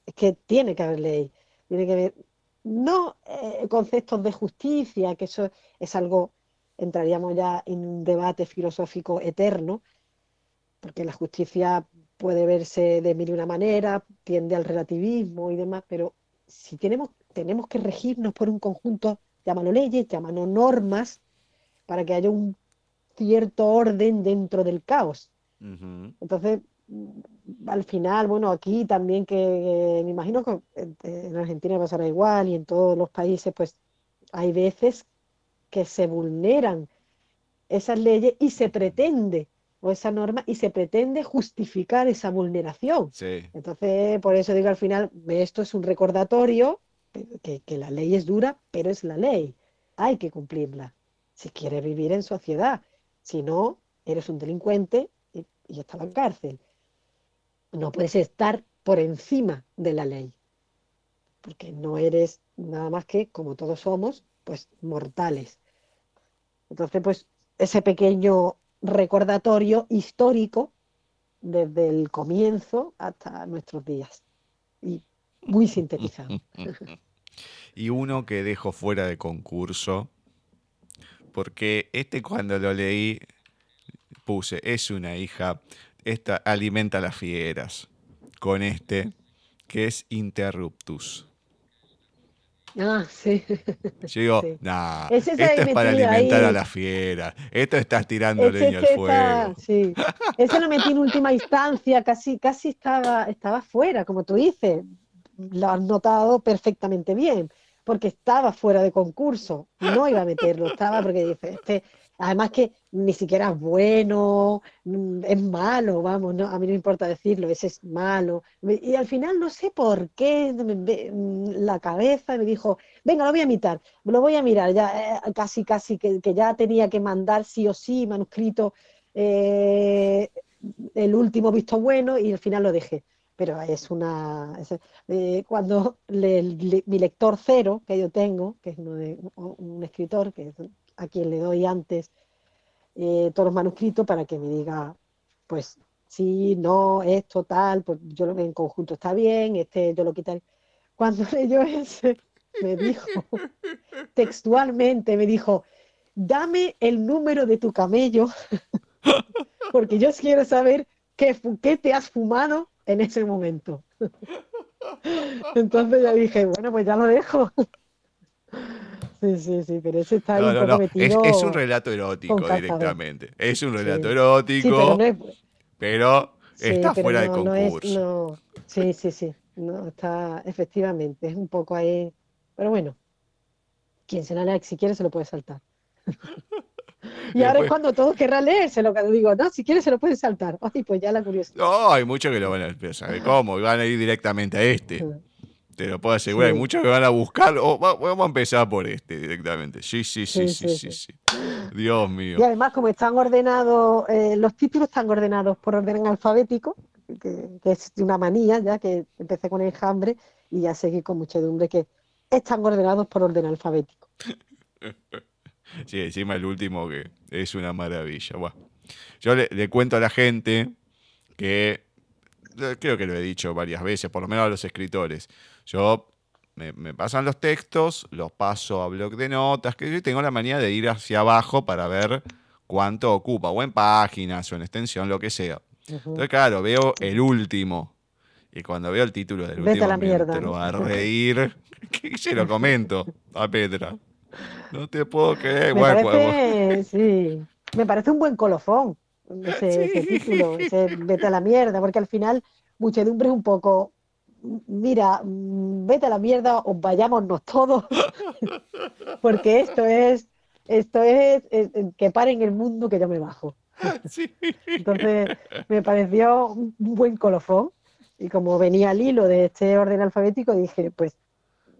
es que tiene que haber ley, tiene que haber, no eh, conceptos de justicia, que eso es algo, entraríamos ya en un debate filosófico eterno, porque la justicia puede verse de mil y una manera, tiende al relativismo y demás, pero si tenemos tenemos que regirnos por un conjunto, llámalo leyes, llámalo normas, para que haya un cierto orden dentro del caos. Entonces, al final, bueno, aquí también que me imagino que en Argentina pasará igual y en todos los países, pues hay veces que se vulneran esas leyes y se pretende, o esa norma, y se pretende justificar esa vulneración. Entonces, por eso digo al final, esto es un recordatorio que, la ley es dura, pero es la ley. Hay que cumplirla si quieres vivir en sociedad. Si no, eres un delincuente y, y estás en la cárcel. No puedes estar por encima de la ley, porque no eres nada más que, como todos somos, pues mortales. Entonces, pues ese pequeño recordatorio histórico desde el comienzo hasta nuestros días. Y muy sintetizado. y uno que dejo fuera de concurso, porque este cuando lo leí puse, es una hija, esta alimenta las fieras, con este, que es Interruptus. Ah, sí. Yo digo, Sí. nah, está esto es para alimentar a ahí. las fieras. Esto estás tirando leña es al fuego. sí. Ese lo metí en última instancia, casi, casi estaba, estaba fuera, como tú dices. Lo has notado perfectamente bien, porque estaba fuera de concurso. No iba a meterlo, estaba porque dice, este, además que ni siquiera es bueno, mm, es malo, vamos, no, a mí no me importa decirlo, ese es malo. Y al final no sé por qué mm, la cabeza me dijo, venga, lo voy a imitar, lo voy a mirar, ya eh, casi, casi que, que ya tenía que mandar sí o sí manuscrito eh, el último visto bueno y al final lo dejé. Pero es una. eh, cuando mi lector cero, que yo tengo, que es un, un escritor, que es a quien le doy antes eh, todos los manuscritos para que me diga, pues sí, no, esto, tal, pues yo lo veo en conjunto está bien, este yo lo quitaré. Cuando leyó ese, me dijo, textualmente, me dijo, dame el número de tu camello, porque yo quiero saber qué, qué te has fumado en ese momento. Entonces ya dije, bueno, pues ya lo dejo. Sí, sí, sí, pero ese está No, un no. Es, un relato erótico directamente. Es un relato Sí. erótico, Sí, pero es, pero está pero fuera de es- concurso. sí, sí, sí. No, está, efectivamente, es un poco ahí. Pero bueno, quien se la lea, si quiere, se lo puede saltar. Y ahora es cuando todos querrán leérselo, cuando digo, no, si quiere se lo pueden saltar. Ay, pues ya la curiosidad. No, hay muchos que lo van a pero ¿sabe cómo? Y van a ir directamente a este. Te lo puedo asegurar. Hay muchos que van a buscar. o va- vamos a empezar por este directamente. Sí, sí, sí, sí, Sí, sí. Dios mío. Y además, como están ordenados, eh, los títulos están ordenados por orden alfabético, que, que es una manía ya que empecé con enjambre y ya seguí con muchedumbre que están ordenados por orden alfabético. Sí, encima el último que es una maravilla. Yo le, le cuento a la gente que eh, creo que lo he dicho varias veces, por lo menos a los escritores. Yo me, me pasan los textos, los paso a blog de notas, que yo tengo la manía de ir hacia abajo para ver cuánto ocupa, o en páginas, o en extensión, lo que sea. Entonces, claro, veo el último. Y cuando veo el título del Vete último, a la me mierda, ¿no? a reír. Que se lo comento a Petra. No te puedo creer. Me Bueno, pues, parece, sí, me parece un buen colofón ese, ese título, ese vete a la mierda, porque al final muchedumbre es un poco, mira, vete a la mierda o vayámonos todos, porque esto es, esto es, eh, que paren el mundo que yo me bajo. sí. Entonces me pareció un buen colofón y como venía al hilo de este orden alfabético dije, pues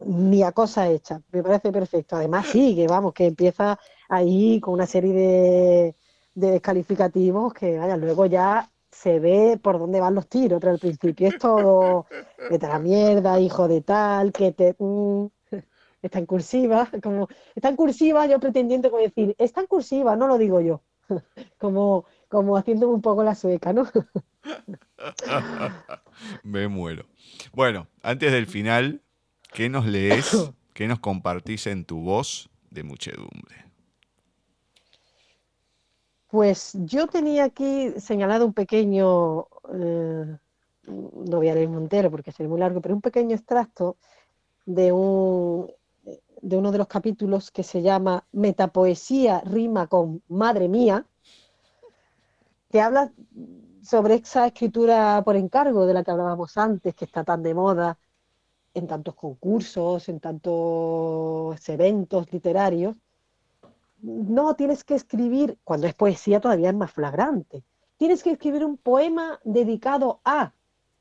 ni a cosa hecha, me parece perfecto. Además sigue, vamos, que empieza ahí con una serie de, de descalificativos que, vaya, luego ya se ve por dónde van los tiros, pero al principio es todo, vete a la mierda, hijo de tal, que te... mm, está en cursiva, como, está en cursiva, yo pretendiendo como decir, está en cursiva, no lo digo yo, como, como haciéndome un poco la sueca, ¿no? Me muero. Bueno, antes del final, ¿qué nos lees? ¿Qué nos compartís en tu voz de muchedumbre? Pues yo tenía aquí señalado un pequeño, eh, no voy a leer entero porque sería muy largo, pero un pequeño extracto de, un, de uno de los capítulos que se llama Metapoesía rima con Madre mía, que habla sobre esa escritura por encargo de la que hablábamos antes, que está tan de moda en tantos concursos, en tantos eventos literarios. No, tienes que escribir, cuando es poesía todavía es más flagrante, tienes que escribir un poema dedicado a,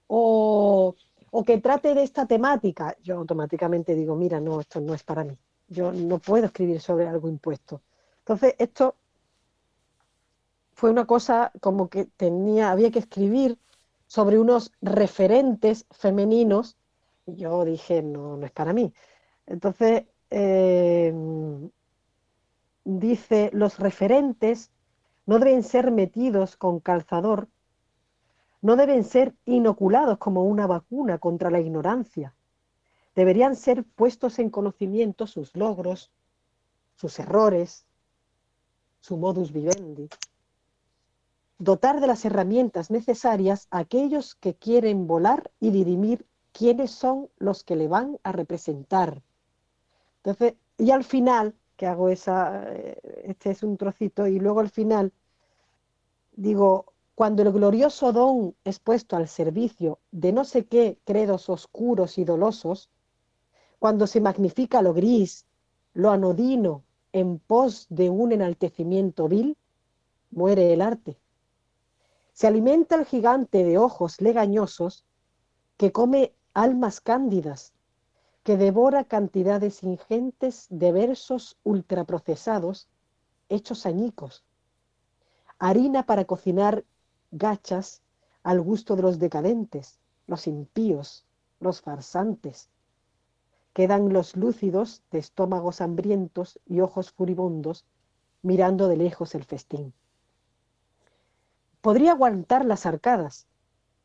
o, o que trate de esta temática. Yo automáticamente digo, mira, no, esto no es para mí. Yo no puedo escribir sobre algo impuesto. Entonces, esto fue una cosa como que tenía, había que escribir sobre unos referentes femeninos. Y yo dije, no, no es para mí. Entonces, eh, dice, los referentes no deben ser metidos con calzador, no deben ser inoculados como una vacuna contra la ignorancia. Deberían ser puestos en conocimiento sus logros, sus errores, su modus vivendi. Dotar de las herramientas necesarias a aquellos que quieren volar y dirimir quiénes son los que le van a representar. Entonces, y al final, que hago esa, eh, este es un trocito, y luego al final digo, cuando el glorioso don es puesto al servicio de no sé qué credos oscuros y dolosos, cuando se magnifica lo gris, lo anodino, en pos de un enaltecimiento vil, muere el arte. Se alimenta el gigante de ojos legañosos que come almas cándidas, que devora cantidades ingentes de versos ultraprocesados hechos añicos, harina para cocinar gachas al gusto de los decadentes, los impíos, los farsantes. Quedan los lúcidos de estómagos hambrientos y ojos furibundos mirando de lejos el festín. Podría aguantar las arcadas,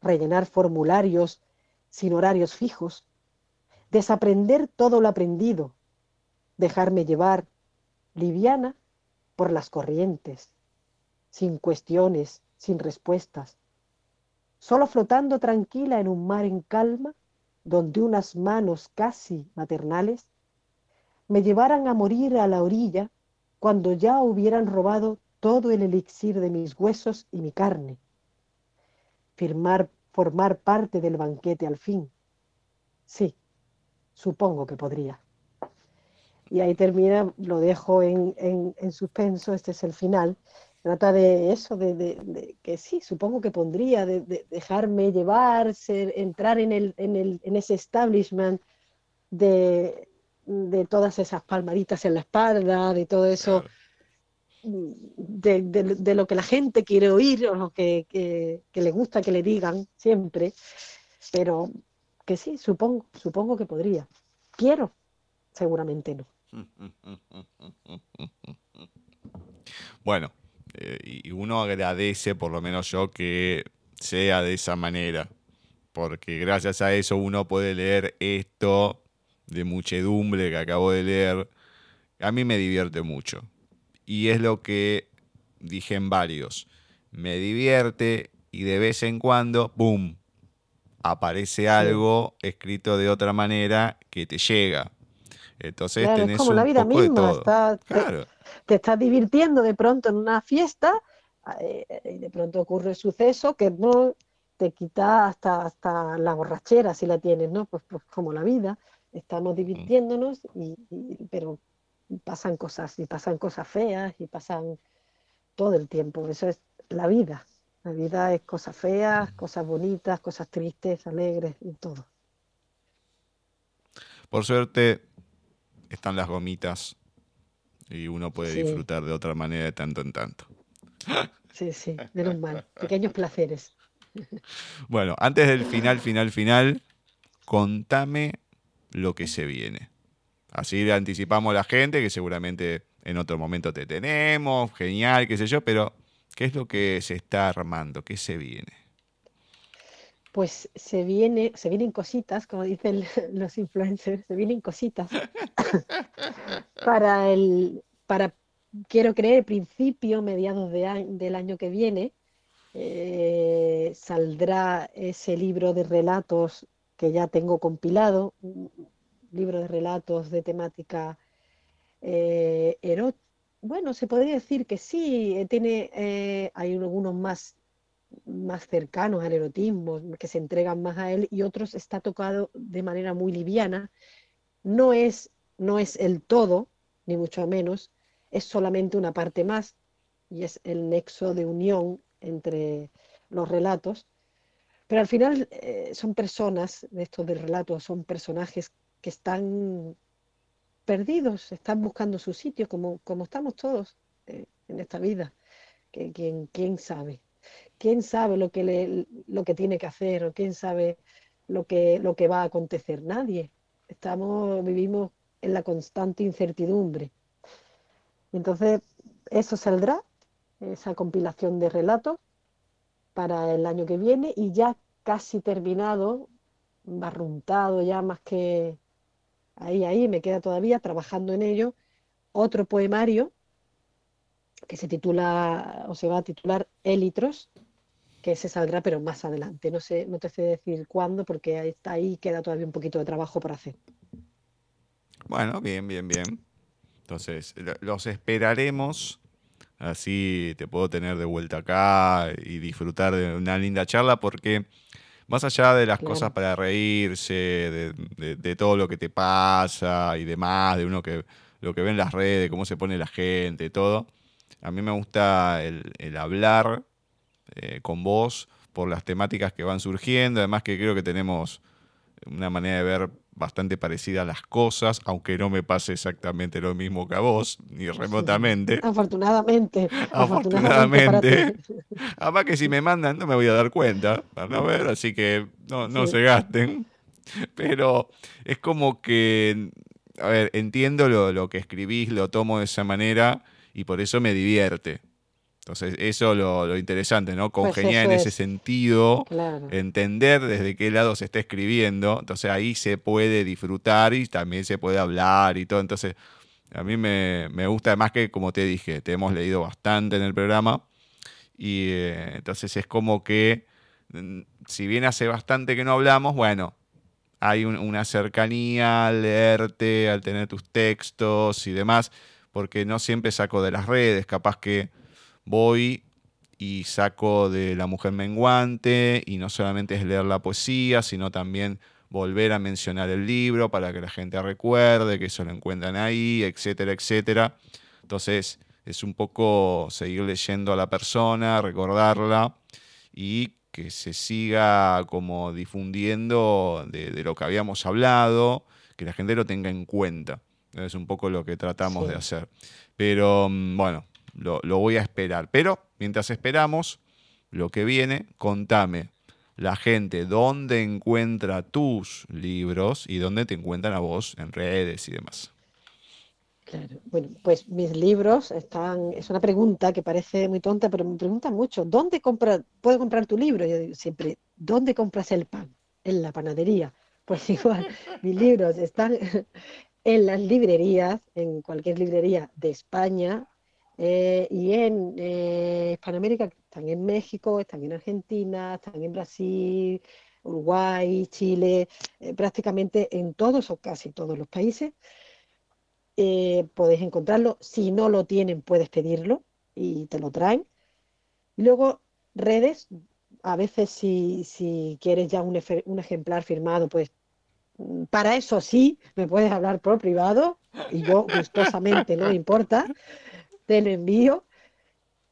rellenar formularios sin horarios fijos, desaprender todo lo aprendido, dejarme llevar, liviana, por las corrientes, sin cuestiones, sin respuestas, solo flotando tranquila en un mar en calma, donde unas manos casi maternales me llevaran a morir a la orilla cuando ya hubieran robado todo el elixir de mis huesos y mi carne, firmar, formar parte del banquete al fin. Sí, supongo que podría. Y ahí termina, lo dejo en, en suspenso, este es el final, trata de eso, de, que sí, supongo que pondría, de, dejarme llevar, ser, entrar en, el, en, el, en ese establishment de, todas esas palmaditas en la espalda, de todo eso, de, lo que la gente quiere oír o lo que, que, le gusta que le digan siempre, pero que sí, supongo, supongo que podría. Quiero, seguramente no. Bueno, eh, y uno agradece, por lo menos yo, que sea de esa manera, porque gracias a eso uno puede leer esto de muchedumbre que acabo de leer. A mí me divierte mucho. Y es lo que dije en varios. Me divierte y de vez en cuando, ¡boom! Aparece algo escrito de otra manera que te llega. Entonces tenés como un la vida poco de misma. todo. Está, claro te estás divirtiendo de pronto en una fiesta eh, y de pronto ocurre el suceso que no te quita hasta, hasta la borrachera si la tienes, ¿no? Pues, pues como la vida, estamos mm. divirtiéndonos, y, pero pasan cosas, y pasan cosas feas, y pasan todo el tiempo. Eso es la vida. La vida es cosas feas, cosas bonitas, cosas tristes, alegres, y todo. Por suerte están las gomitas y uno puede disfrutar de otra manera de tanto en tanto. Sí, sí, menos mal. Pequeños placeres. Bueno, antes del final, final, final, contame lo que se viene. Así le anticipamos a la gente que seguramente en otro momento te tenemos, genial, qué sé yo, pero ¿qué es lo que se está armando? ¿Qué se viene? Pues se viene, se vienen cositas, como dicen los influencers, se vienen cositas para el, para, quiero creer, principio, mediados de del año que viene, eh, saldrá ese libro de relatos que ya tengo compilado, un libro de relatos de temática eh, erótica. Bueno, se podría decir que sí, eh, tiene, eh, hay algunos más, más cercanos al erotismo, que se entregan más a él, y otros está tocado de manera muy liviana. No es no es el todo, ni mucho menos, es solamente una parte más y es el nexo de unión entre los relatos. Pero al final eh, son personas, de estos de relatos, son personajes que están perdidos, están buscando su sitio, como, como estamos todos eh, en esta vida. Que, ¿quién, ¿Quién sabe? ¿Quién sabe lo que, le, lo que tiene que hacer o quién sabe lo que, lo que va a acontecer? Nadie. Estamos, vivimos en la constante incertidumbre. Entonces, eso saldrá, esa compilación de relatos, para el año que viene y ya casi terminado, barruntado ya más que ahí, ahí, me queda todavía trabajando en ello, otro poemario que se titula o se va a titular Elitros, que se saldrá pero más adelante. No sé, no te sé decir cuándo porque ahí, ahí queda todavía un poquito de trabajo por hacer. Bueno, bien, bien, bien. Entonces, los esperaremos. Así te puedo tener de vuelta acá y disfrutar de una linda charla porque más allá de las cosas para reírse, de, todo lo que te pasa y demás, de uno que lo que ve en las redes, cómo se pone la gente, todo, a mí me gusta el, hablar eh, con vos por las temáticas que van surgiendo, además que creo que tenemos una manera de ver bastante parecida a las cosas, aunque no me pase exactamente lo mismo que a vos, ni remotamente. Afortunadamente. Afortunadamente. Además que si me mandan no me voy a dar cuenta, para ver, así que no, no se gasten. Pero es como que, a ver, entiendo lo, lo que escribís, lo tomo de esa manera y por eso me divierte. Entonces, eso es lo, interesante, ¿no? Pues Congeniar en ese sentido, entender desde qué lado se está escribiendo. Entonces, ahí se puede disfrutar y también se puede hablar y todo. Entonces, a mí me, gusta, además que, como te dije, te hemos leído bastante en el programa. Y eh, entonces es como que, mm, si bien hace bastante que no hablamos, bueno, hay una cercanía al leerte, al tener tus textos y demás, porque no siempre saco de las redes, capaz que voy y saco de La Mujer Menguante y no solamente es leer la poesía, sino también volver a mencionar el libro para que la gente recuerde que eso lo encuentran ahí, etcétera, etcétera. Entonces es un poco seguir leyendo a la persona, recordarla y que se siga como difundiendo de, lo que habíamos hablado, que la gente lo tenga en cuenta. Es un poco lo que tratamos de hacer. Pero mm, bueno, lo, voy a esperar. Pero mientras esperamos lo que viene, contame la gente dónde encuentra tus libros y dónde te encuentran a vos en redes y demás. Claro, bueno, pues mis libros están, es una pregunta que parece muy tonta, pero me preguntan mucho, ¿dónde compra, puedo comprar tu libro? Yo digo siempre, ¿dónde compras el pan? En la panadería. Pues igual, mis libros están en las librerías, en cualquier librería de España, eh, y en eh, están en México, están en Argentina, están en Brasil, Uruguay, Chile, eh, prácticamente en todos o casi todos los países. podéis encontrarlo. Si no lo tienen, puedes pedirlo y te lo traen. Y luego, redes, a veces si, si quieres ya un, un, ejemplar firmado, pues mm, para eso sí, me puedes hablar por privado y yo gustosamente, no importa del envío.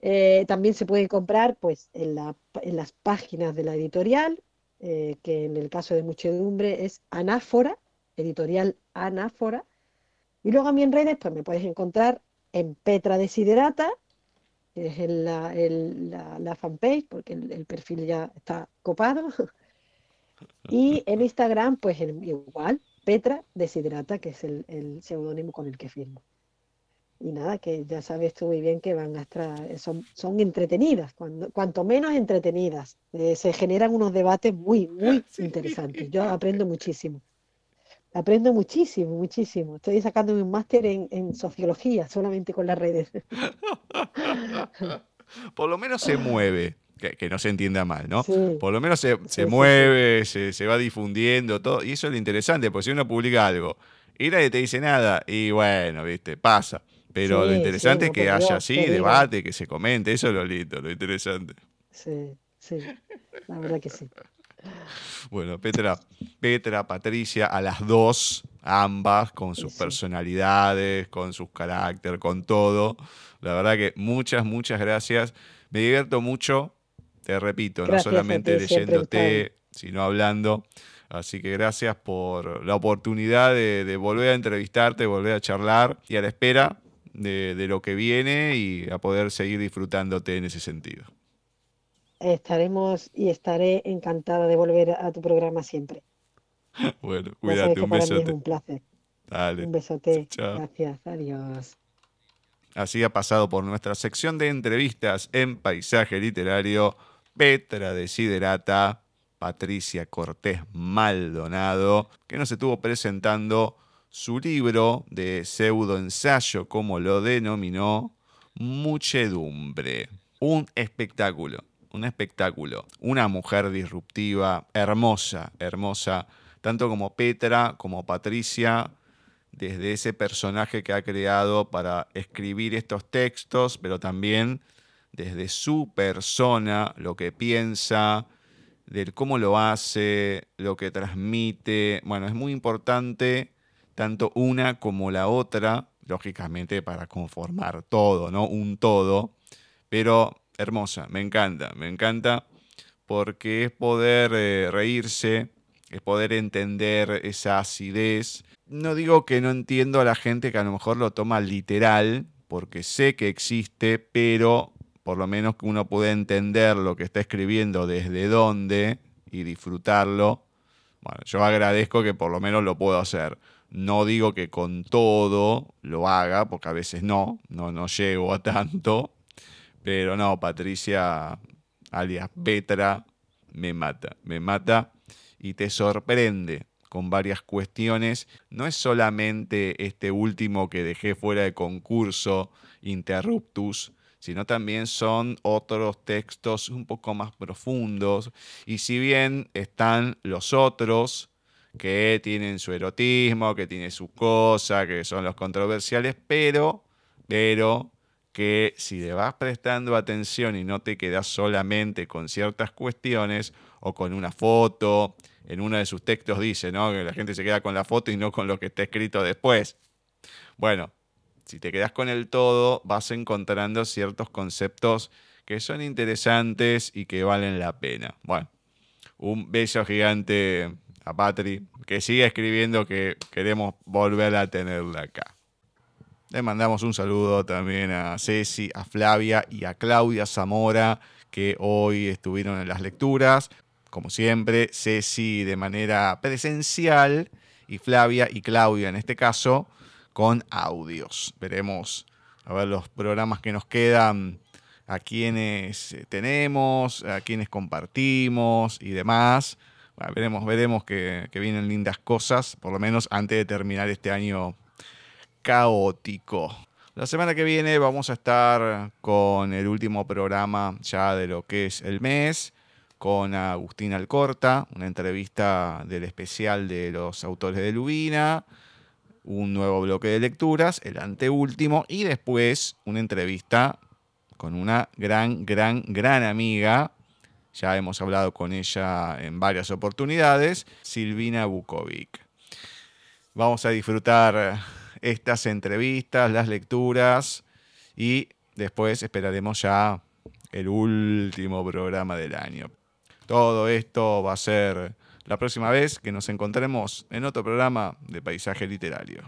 Eh, también se puede comprar pues, en, las páginas de la editorial, eh, que en el caso de Muchedumbre es Anáfora, editorial Anáfora. Y luego a mí en redes pues, me puedes encontrar en Petra Desiderata, que es la, fanpage, porque el, perfil ya está copado. y en Instagram, pues igual, Petra Desiderata, que es el, el seudónimo con el que firmo y nada, que ya sabes tú muy bien que van a estar, son, son entretenidas, cuando, cuanto menos entretenidas. Eh, se generan unos debates muy, muy interesantes. Yo aprendo muchísimo. Aprendo muchísimo, muchísimo. Estoy sacándome un máster en, sociología solamente con las redes. Por lo menos se mueve. Que, no se entienda mal, ¿no? Por lo menos se, mueve, Se, se, va difundiendo, todo. Y eso es lo interesante, porque si uno publica algo y nadie te dice nada, y bueno, viste, pasa. Pero lo interesante es que haya así debate, que se comente, eso es lo lindo, lo interesante. Sí, sí, la verdad que sí. Bueno, Petra, Petra, Patricia, a las dos, ambas, con sus personalidades, con sus caracteres, con todo. La verdad que muchas, muchas gracias. Me divierto mucho, te repito, no solamente leyéndote, sino hablando. Así que gracias por la oportunidad de, de volver a entrevistarte, volver a charlar y a la espera de, lo que viene y a poder seguir disfrutándote en ese sentido. Estaremos y estaré encantada de volver a tu programa siempre. bueno, cuídate, un besote. un placer. Dale. Un besote. Gracias, adiós. Así ha pasado por nuestra sección de entrevistas en Paisaje Literario Petra Desiderata, Patricia Cortés Maldonado, que nos estuvo presentando su libro de pseudo ensayo, como lo denominó, muchedumbre. Un espectáculo, un espectáculo. Una mujer disruptiva, hermosa, hermosa, tanto como Petra, como Patricia, desde ese personaje que ha creado para escribir estos textos, pero también desde su persona, lo que piensa, del cómo lo hace, lo que transmite. Bueno, es muy importante tanto una como la otra, lógicamente para conformar todo, ¿no? Un todo, pero hermosa, me encanta, me encanta porque es poder eh, reírse, es poder entender esa acidez. No digo que no entiendo a la gente que a lo mejor lo toma literal, porque sé que existe, pero por lo menos que uno pueda entender lo que está escribiendo desde dónde y disfrutarlo. Bueno, yo agradezco que por lo menos lo puedo hacer. No digo que con todo lo haga, porque a veces no, no, no llego a tanto. Pero no, Patricia, alias Petra, me mata, me mata y te sorprende con varias cuestiones. No es solamente este último que dejé fuera de concurso, Interruptus, sino también son otros textos un poco más profundos. Y si bien están los otros, que tienen su erotismo, que tienen su cosa, que son los controversiales, pero, pero que si le vas prestando atención y no te quedas solamente con ciertas cuestiones o con una foto, en uno de sus textos dice, ¿no? Que la gente se queda con la foto y no con lo que está escrito después. Bueno, si te quedas con el todo, vas encontrando ciertos conceptos que son interesantes y que valen la pena. Bueno, un beso gigante a Patri, que sigue escribiendo que queremos volver a tenerla acá. Le mandamos un saludo también a Ceci, a Flavia y a Claudia Zamora, que hoy estuvieron en las lecturas. Como siempre, Ceci de manera presencial y Flavia y Claudia en este caso con audios. Veremos a ver los programas que nos quedan, a quienes tenemos, a quienes compartimos y demás. Veremos, veremos que, que vienen lindas cosas, por lo menos antes de terminar este año caótico. La semana que viene vamos a estar con el último programa ya de lo que es el mes, con Agustín Alcorta, una entrevista del especial de los autores de Lubina un nuevo bloque de lecturas, el anteúltimo, y después una entrevista con una gran, gran, gran amiga. Ya hemos hablado con ella en varias oportunidades, Silvina Bukovic. Vamos a disfrutar estas entrevistas, las lecturas y después esperaremos ya el último programa del año. Todo esto va a ser la próxima vez que nos encontremos en otro programa de Paisaje Literario.